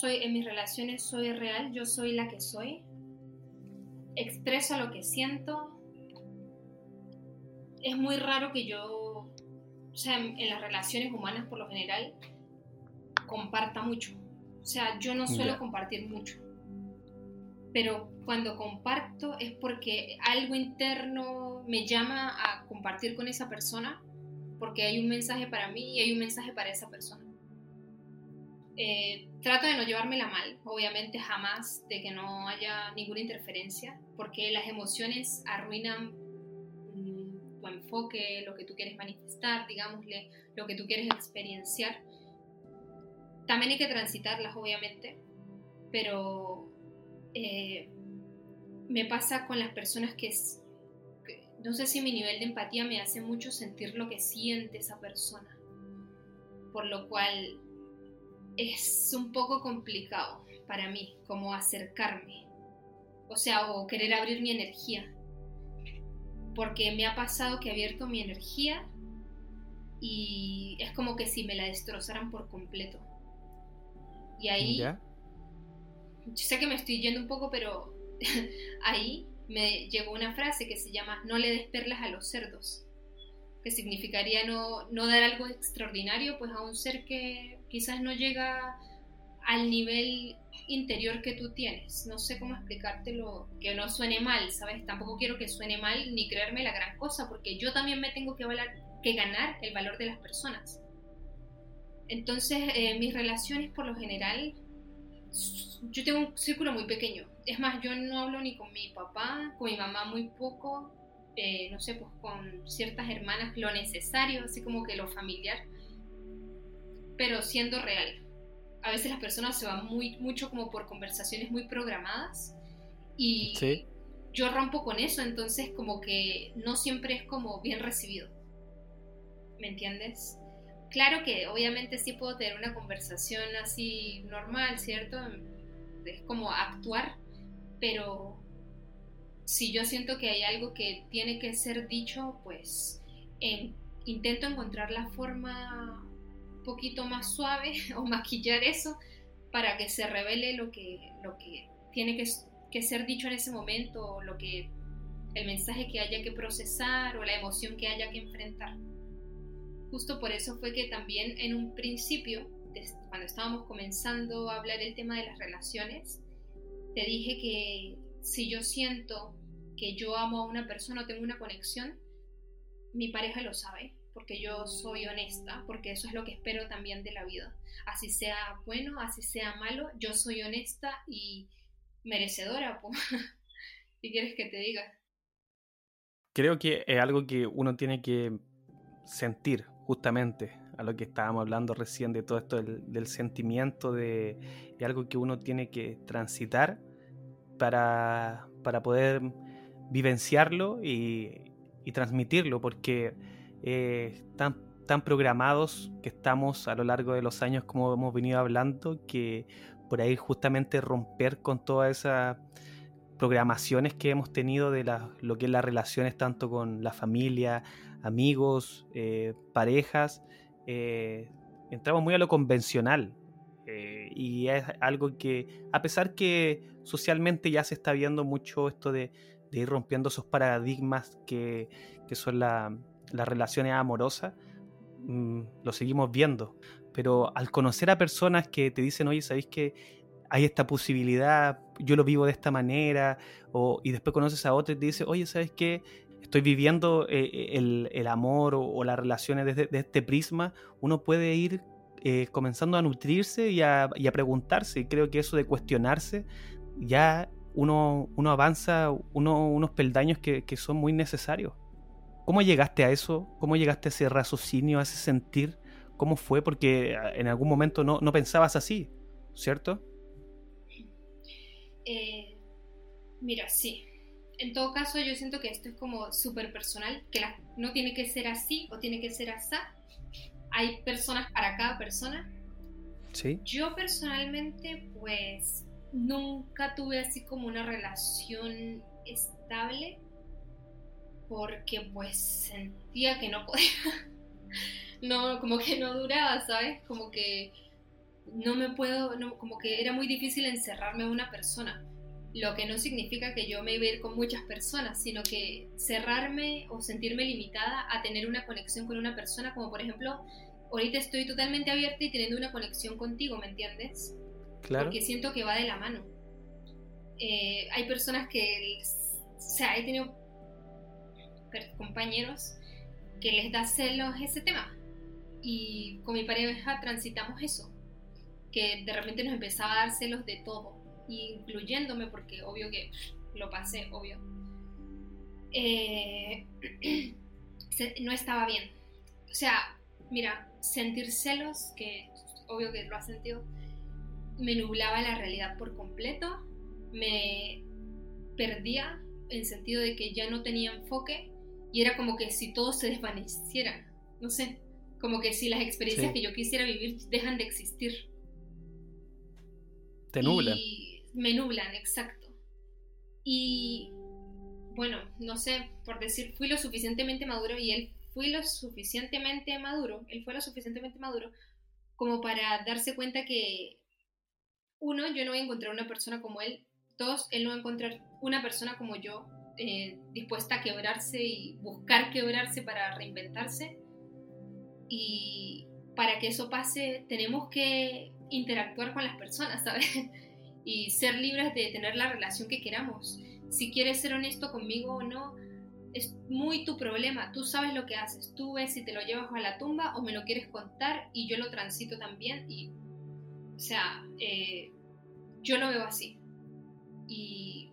Soy en mis relaciones soy real, yo soy la que soy. Expreso lo que siento. Es muy raro que yo, o sea, en, en las relaciones humanas por lo general comparta mucho. O sea, yo no suelo compartir mucho. Pero cuando comparto es porque algo interno me llama a compartir con esa persona, porque hay un mensaje para mí y hay un mensaje para esa persona. Eh, trato de no llevármela mal, obviamente jamás de que no haya ninguna interferencia, porque las emociones arruinan mm, tu enfoque, lo que tú quieres manifestar, digámosle, lo que tú quieres experienciar. También hay que transitarlas, obviamente, pero eh, me pasa con las personas que, es, que no sé si mi nivel de empatía me hace mucho sentir lo que siente esa persona, por lo cual es un poco complicado para mí como acercarme, o sea, o querer abrir mi energía, porque me ha pasado que he abierto mi energía y es como que si me la destrozaran por completo. Y ahí ¿Ya? yo sé que me estoy yendo un poco, pero [LAUGHS] ahí me llegó una frase que se llama no le des perlas a los cerdos, que significaría no, no dar algo extraordinario pues a un ser que quizás no llega al nivel interior que tú tienes. No sé cómo explicártelo, que no suene mal, ¿sabes? Tampoco quiero que suene mal ni creerme la gran cosa, porque yo también me tengo que, valar- que ganar el valor de las personas. Entonces, eh, mis relaciones por lo general yo tengo un círculo muy pequeño. Es más, yo no hablo ni con mi papá, con mi mamá muy poco, eh, no sé, pues con ciertas hermanas lo necesario, así como que lo familiar, pero siendo real. A veces las personas se van muy, mucho como por conversaciones muy programadas y Sí. yo rompo con eso, entonces como que no siempre es como bien recibido. ¿Me entiendes? Claro que obviamente sí puedo tener una conversación así normal, ¿cierto? Es como actuar, pero si yo siento que hay algo que tiene que ser dicho, pues en- intento encontrar la forma un poquito más suave [LAUGHS] o maquillar eso para que se revele lo que, lo que tiene que, ser dicho en ese momento, lo que el mensaje que haya que procesar o la emoción que haya que enfrentar. Justo por eso fue que también en un principio, cuando estábamos comenzando a hablar el tema de las relaciones, te dije que si yo siento que yo amo a una persona o tengo una conexión, mi pareja lo sabe, porque yo soy honesta, porque eso es lo que espero también de la vida. Así sea bueno, así sea malo, yo soy honesta y merecedora, po. [LAUGHS] ¿Qué quieres que te diga? Creo que es algo que uno tiene que sentir, justamente, a lo que estábamos hablando recién de todo esto del, sentimiento, de, de algo que uno tiene que transitar para, para poder vivenciarlo y, transmitirlo, porque eh, tan, programados que estamos a lo largo de los años, como hemos venido hablando, que por ahí justamente romper con todas esas programaciones que hemos tenido de lo que es las relaciones tanto con la familia, amigos, eh, parejas, eh, entramos muy a lo convencional. eh, y es algo que, a pesar que socialmente ya se está viendo mucho esto de, de ir rompiendo esos paradigmas que, que son la- las relaciones amorosas, mm, lo seguimos viendo. Pero al conocer a personas que te dicen, oye, ¿sabéis que hay esta posibilidad? Yo lo vivo de esta manera. O, y después conoces a otro y te dice, oye, ¿sabes qué? Estoy viviendo eh, el, el amor o, las relaciones desde, desde este prisma. Uno puede ir eh, comenzando a nutrirse y a, y a preguntarse. Y creo que eso de cuestionarse, ya uno, uno avanza uno- unos peldaños que, que son muy necesarios. ¿Cómo llegaste a eso? ¿Cómo llegaste a ese raciocinio, a ese sentir? ¿Cómo fue? Porque ah, en algún momento no, no pensabas así, ¿cierto? Eh, mira, sí. En todo caso, yo siento que esto es como súper personal, que la- no tiene que ser así o tiene que ser así. Hay personas para cada persona. Sí. Yo personalmente, pues, nunca tuve así como una relación estable. porque pues sentía que no podía, [LAUGHS] no, como que no duraba, ¿sabes? Como que no me puedo, no, como que era muy difícil encerrarme a una persona, lo que no significa que yo me iba a ir con muchas personas, sino que cerrarme o sentirme limitada a tener una conexión con una persona, como por ejemplo, ahorita estoy totalmente abierta y teniendo una conexión contigo, ¿me entiendes? Claro. Porque siento que va de la mano. Eh, hay personas que, o sea, he tenido compañeros que les da celos ese tema. Y con mi pareja transitamos eso. Que de repente nos empezaba a dar celos de todo, incluyéndome, porque obvio que lo pasé, obvio. Eh, [CLEARS THROAT] no estaba bien. O sea, mira, sentir celos, que obvio que lo has sentido, me nublaba la realidad por completo, me perdía en sentido de que ya no tenía enfoque y era como que si todo se desvaneciera, no sé, como que si las experiencias Sí. que yo quisiera vivir dejan de existir. Te nublan. Y me nublan, exacto. Y bueno, no sé, por decir, fui lo suficientemente maduro y él fui lo suficientemente maduro, él fue lo suficientemente maduro como para darse cuenta que uno, yo no voy a encontrar una persona como él, dos, él no va a encontrar una persona como yo eh, dispuesta a quebrarse y buscar quebrarse para reinventarse. Y para que eso pase tenemos que interactuar con las personas, ¿sabes? [LAUGHS] Y ser libres de tener la relación que queramos. Si quieres ser honesto conmigo o no, es muy tu problema. Tú sabes lo que haces. Tú ves si te lo llevas a la tumba o me lo quieres contar y yo lo transito también. O sea, eh, yo lo veo así. Y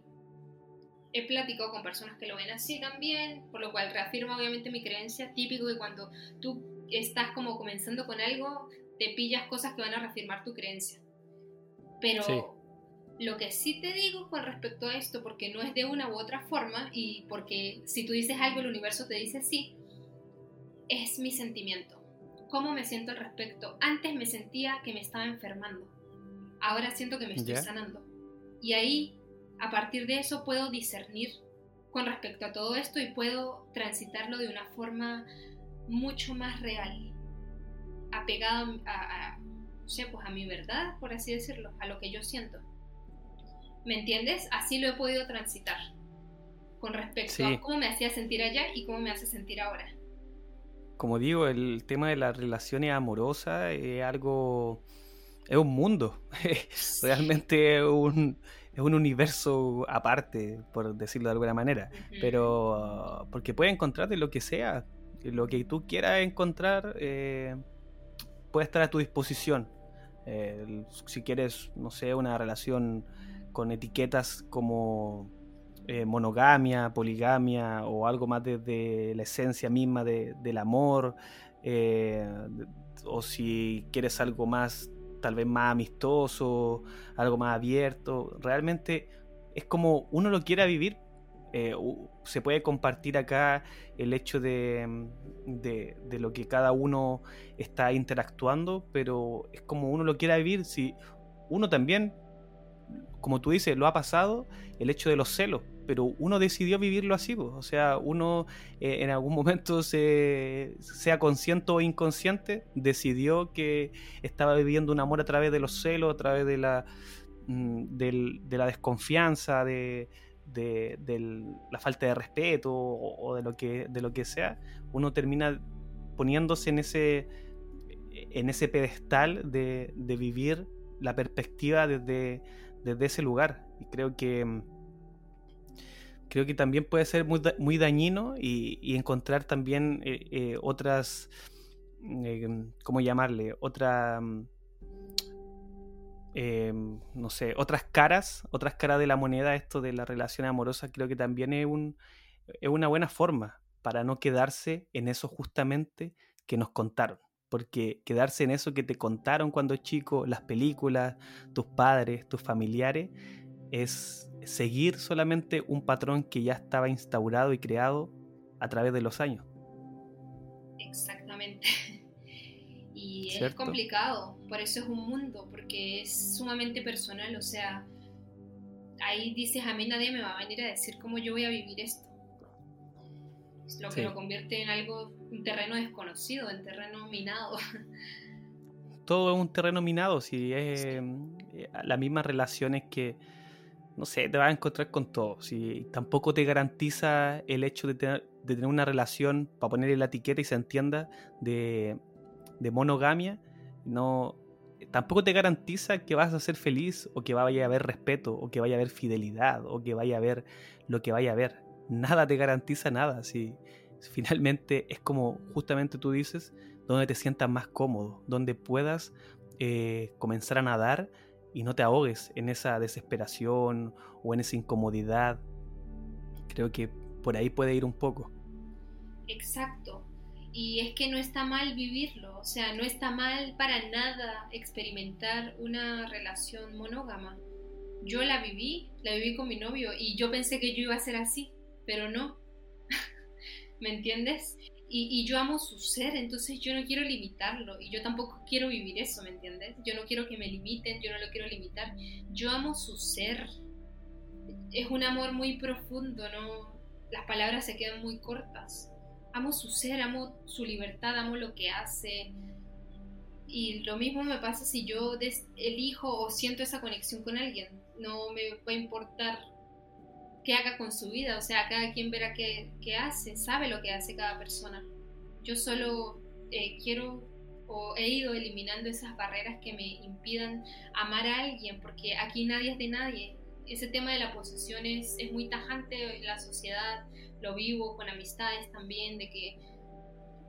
he platicado con personas que lo ven así también, por lo cual reafirma obviamente mi creencia típico que cuando tú estás como comenzando con algo, te pillas cosas que van a reafirmar tu creencia. Pero Sí. lo que sí te digo con respecto a esto, porque no es de una u otra forma y porque si tú dices algo el universo te dice sí, es mi sentimiento. ¿Cómo me siento al respecto? Antes me sentía que me estaba enfermando. Ahora siento que me estoy Ya. sanando. Y ahí, a partir de eso, puedo discernir con respecto a todo esto y puedo transitarlo de una forma mucho más real, apegado a, a, no sé, pues a mi verdad, por así decirlo, a lo que yo siento. ¿Me entiendes? Así lo he podido transitar con respecto Sí. a cómo me hacía sentir allá y cómo me hace sentir ahora. Como digo, el tema de las relaciones amorosas es algo. es un mundo. [LAUGHS] Realmente es un, es un universo aparte, por decirlo de alguna manera. Pero. uh, porque puedes encontrar de lo que sea. Lo que tú quieras encontrar eh, puede estar a tu disposición. Eh, si quieres, no sé, una relación con etiquetas como eh, monogamia, poligamia o algo más desde la esencia misma de- del amor, eh, o si quieres algo más, tal vez más amistoso, algo más abierto, realmente es como uno lo quiera vivir. Eh, se puede compartir acá el hecho de- de lo que cada uno está interactuando, pero es como uno lo quiera vivir. Si uno también como tú dices, lo ha pasado el hecho de los celos, pero uno decidió vivirlo así, pues. o sea, uno eh, en algún momento, se, sea consciente o inconsciente, decidió que estaba viviendo un amor a través de los celos, a través de la, mm, del- de la desconfianza, de, de- del- la falta de respeto o, o de, lo que, de lo que sea, uno termina poniéndose en ese, en ese pedestal de, de vivir la perspectiva desde, desde ese lugar. Y creo que mm, creo que también puede ser muy, muy dañino y, encontrar también eh, eh, otras, eh, ¿cómo llamarle? Otra, mm, no sé, otras caras, otras caras de la moneda, esto de la relación amorosa, creo que también es, un, es una buena forma para no quedarse en eso justamente que nos contaron. Porque quedarse en eso que te contaron cuando chico, las películas, tus padres, tus familiares, es seguir solamente un patrón que ya estaba instaurado y creado a través de los años. Exactamente. [LAUGHS] Y es complicado, por eso es un mundo, porque es sumamente personal, o sea, ahí dices, a mí nadie me va a venir a decir cómo yo voy a vivir esto. Lo que Sí. lo convierte en algo, un terreno desconocido, en terreno minado. [LAUGHS] todo es un terreno minado, si es eh, las mismas relaciones que, no sé, te vas a encontrar con todo. Si tampoco te garantiza el hecho de tener, de tener una relación, para ponerle la etiqueta y se entienda, de, de monogamia, no, tampoco te garantiza que vas a ser feliz o que vaya a haber respeto o que vaya a haber fidelidad o que vaya a haber lo que vaya a haber. Nada te garantiza nada. Si, finalmente es como justamente tú dices, donde te sientas más cómodo, donde puedas eh, comenzar a nadar y no te ahogues en esa desesperación o en esa incomodidad. Creo que por ahí puede ir un poco. Exacto. Y es que no está mal vivirlo, o sea, no está mal para nada experimentar una relación monógama. Yo la viví, la viví con mi novio y yo pensé que yo iba a ser así, pero no. [LAUGHS] ¿Me entiendes? Y, y yo amo su ser, entonces yo no quiero limitarlo y yo tampoco quiero vivir eso, ¿me entiendes? Yo no quiero que me limiten, yo no lo quiero limitar. Yo amo su ser. Es un amor muy profundo, ¿no? Las palabras se quedan muy cortas amo su ser, amo su libertad, amo lo que hace. Y lo mismo me pasa si yo elijo o siento esa conexión con alguien. No me va a importar qué haga con su vida, o sea, cada quien verá qué, qué hace, sabe lo que hace cada persona. Yo solo eh, quiero o he ido eliminando esas barreras que me impidan amar a alguien, porque aquí nadie es de nadie. Ese tema de la posesión es, es muy tajante en la sociedad, lo vivo con amistades también, de que,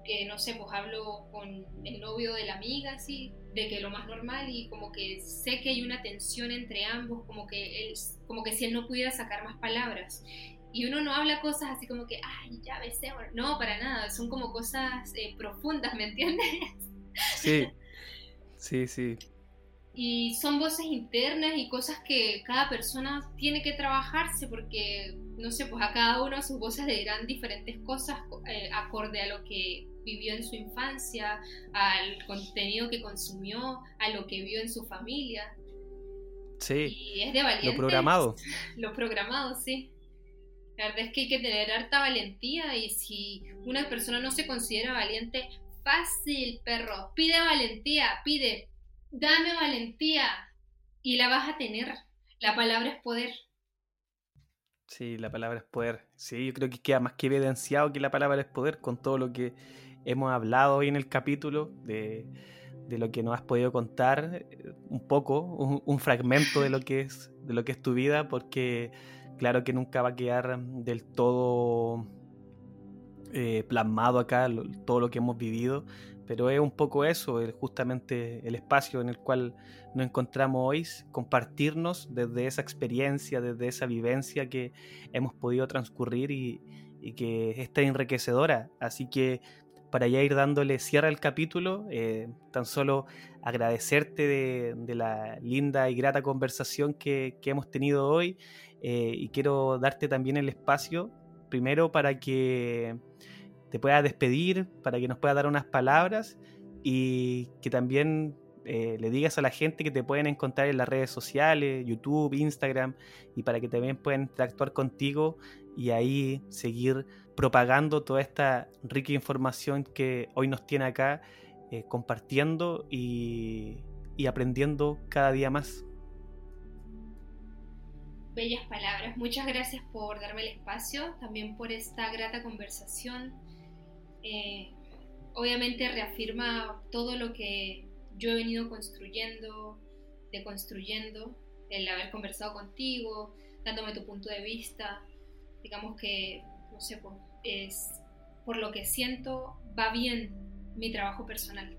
que, no sé, pues hablo con el novio de la amiga, sí, de que lo más normal y como que sé que hay una tensión entre ambos, como que él, como que si él no pudiera sacar más palabras. Y uno no habla cosas así como que, ay, ya besé, no, para nada, son como cosas eh, profundas, ¿me entiendes? Sí, sí, sí. Y son voces internas y cosas que cada persona tiene que trabajarse porque, no sé, pues a cada uno sus voces le dirán diferentes cosas eh, acorde a lo que vivió en su infancia, al contenido que consumió, a lo que vio en su familia. Sí. Y es de valiente. Lo programado. [LAUGHS] Lo programado, sí. La verdad es que hay que tener harta valentía y si una persona no se considera valiente, fácil, perro, pide valentía, pide, dame valentía y la vas a tener. La palabra es poder. Sí, la palabra es poder. Sí, yo creo que queda más que evidenciado que la palabra es poder con todo lo que hemos hablado hoy en el capítulo, de, de lo que nos has podido contar, eh, un poco, un, fragmento de lo que es, de lo que es tu vida, porque claro que nunca va a quedar del todo eh, plasmado acá todo lo que hemos vivido, pero es un poco eso, justamente el espacio en el cual nos encontramos hoy, compartirnos desde esa experiencia, desde esa vivencia que hemos podido transcurrir y, y que está enriquecedora. Así que para ya ir dándole cierre al capítulo, eh, tan solo agradecerte de, la linda y grata conversación que, que hemos tenido hoy eh, y quiero darte también el espacio, primero para que te puedas despedir, para que nos puedas dar unas palabras y que también eh, le digas a la gente que te pueden encontrar en las redes sociales, YouTube, Instagram, y para que también puedan interactuar contigo y ahí seguir propagando toda esta rica información que hoy nos tiene acá, eh, compartiendo y, y aprendiendo cada día más. Bellas palabras, muchas gracias por darme el espacio, también por esta grata conversación. Eh, obviamente reafirma todo lo que yo he venido construyendo, deconstruyendo, el haber conversado contigo, dándome tu punto de vista. Digamos que, no sé, pues, es, por lo que siento, va bien mi trabajo personal,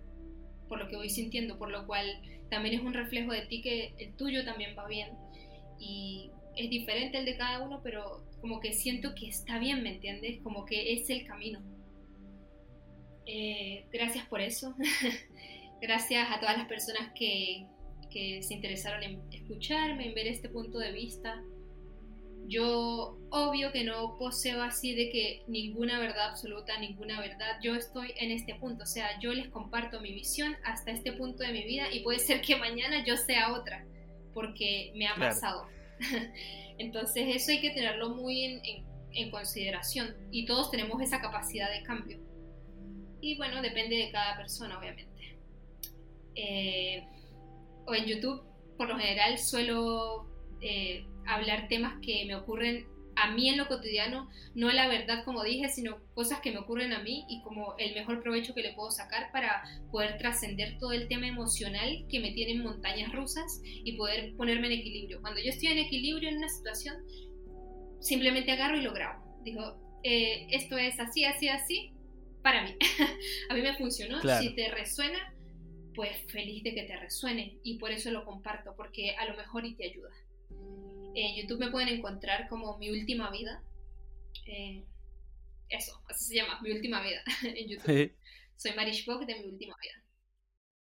por lo que voy sintiendo, por lo cual también es un reflejo de ti que el tuyo también va bien. Y es diferente el de cada uno, pero como que siento que está bien, ¿me entiendes? Como que es el camino. Eh, gracias por eso. [LAUGHS] gracias a todas las personas que, que, se interesaron en escucharme, en ver este punto de vista. Yo obvio que no poseo así de que ninguna verdad absoluta, ninguna verdad. Yo estoy en este punto, o sea, yo les comparto mi visión hasta este punto de mi vida y puede ser que mañana yo sea otra, porque me ha Claro. pasado. [LAUGHS] Entonces eso hay que tenerlo muy en, en en consideración y todos tenemos esa capacidad de cambio. Y bueno, depende de cada persona, obviamente. Eh, o en YouTube, por lo general, suelo eh, hablar temas que me ocurren a mí en lo cotidiano, no la verdad como dije, sino cosas que me ocurren a mí y como el mejor provecho que le puedo sacar para poder trascender todo el tema emocional que me tiene en montañas rusas y poder ponerme en equilibrio. Cuando yo estoy en equilibrio en una situación, simplemente agarro y lo grabo. Digo, eh, esto es así, así, así, para mí. [LAUGHS] a mí me funcionó. Si te resuena, pues feliz de que te resuene y por eso lo comparto, porque a lo mejor y te ayuda. En YouTube me pueden encontrar como Mi Última Vida. Eh, eso, así se llama, Mi Última Vida [LAUGHS] en YouTube. Soy Marish Bock de Mi Última Vida.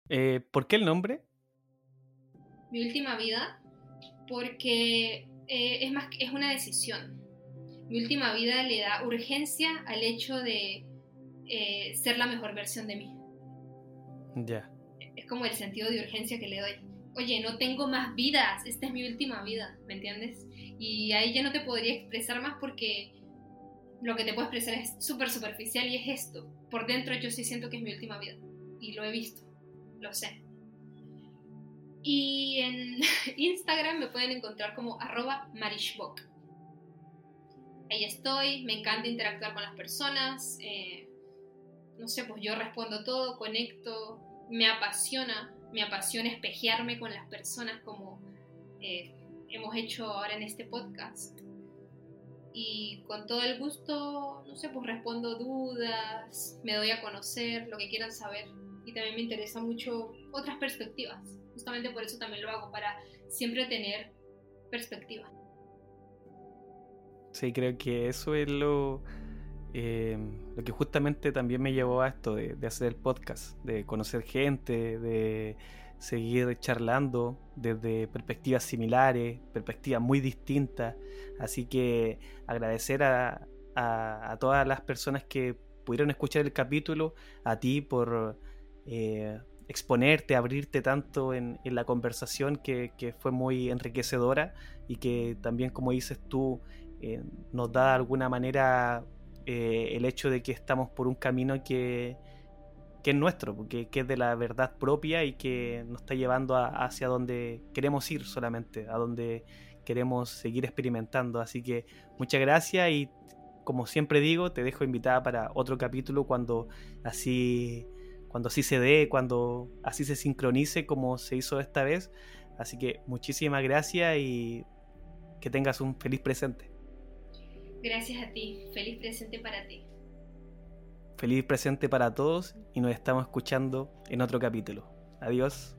Eh, ¿Por qué el nombre? Mi Última Vida, porque eh, es, más, es una decisión. Mi Última Vida le da urgencia al hecho de ser la mejor versión de mí. Ya. Es como el sentido de urgencia que le doy oye, no tengo más vidas, esta es mi última vida, ¿me entiendes? Y ahí ya no te podría expresar más porque lo que te puedo expresar es súper superficial y es esto. Por dentro yo sí siento que es mi última vida y lo he visto, lo sé. Y en [LAUGHS] Instagram me pueden encontrar como arroba marishbook. Ahí estoy, me encanta interactuar con las personas. Eh, no sé, pues yo respondo todo, conecto, me apasiona me apasiona espejearme con las personas como eh, hemos hecho ahora en este podcast. Y con todo el gusto, no sé, pues respondo dudas, me doy a conocer lo que quieran saber. Y también me interesa mucho otras perspectivas. Justamente por eso también lo hago, para siempre tener perspectiva. Sí, creo que eso es lo, eh, lo que justamente también me llevó a esto de, hacer el podcast, de conocer gente, de seguir charlando desde perspectivas similares, perspectivas muy distintas. Así que agradecer a, todas las personas que pudieron escuchar el capítulo, a ti por eh, exponerte, abrirte tanto en, la conversación que, fue muy enriquecedora y que también, como dices tú, eh, nos da de alguna manera eh, el hecho de que estamos por un camino que, es nuestro, que, es de la verdad propia y que nos está llevando hacia donde queremos ir solamente, a donde queremos seguir experimentando. Así que muchas gracias y como siempre digo, te dejo invitada para otro capítulo cuando así cuando así se dé, cuando así se sincronice como se hizo esta vez. Así que muchísimas gracias y que tengas un feliz presente. Gracias a ti. Feliz presente para ti. Feliz presente para todos y nos estamos escuchando en otro capítulo. Adiós.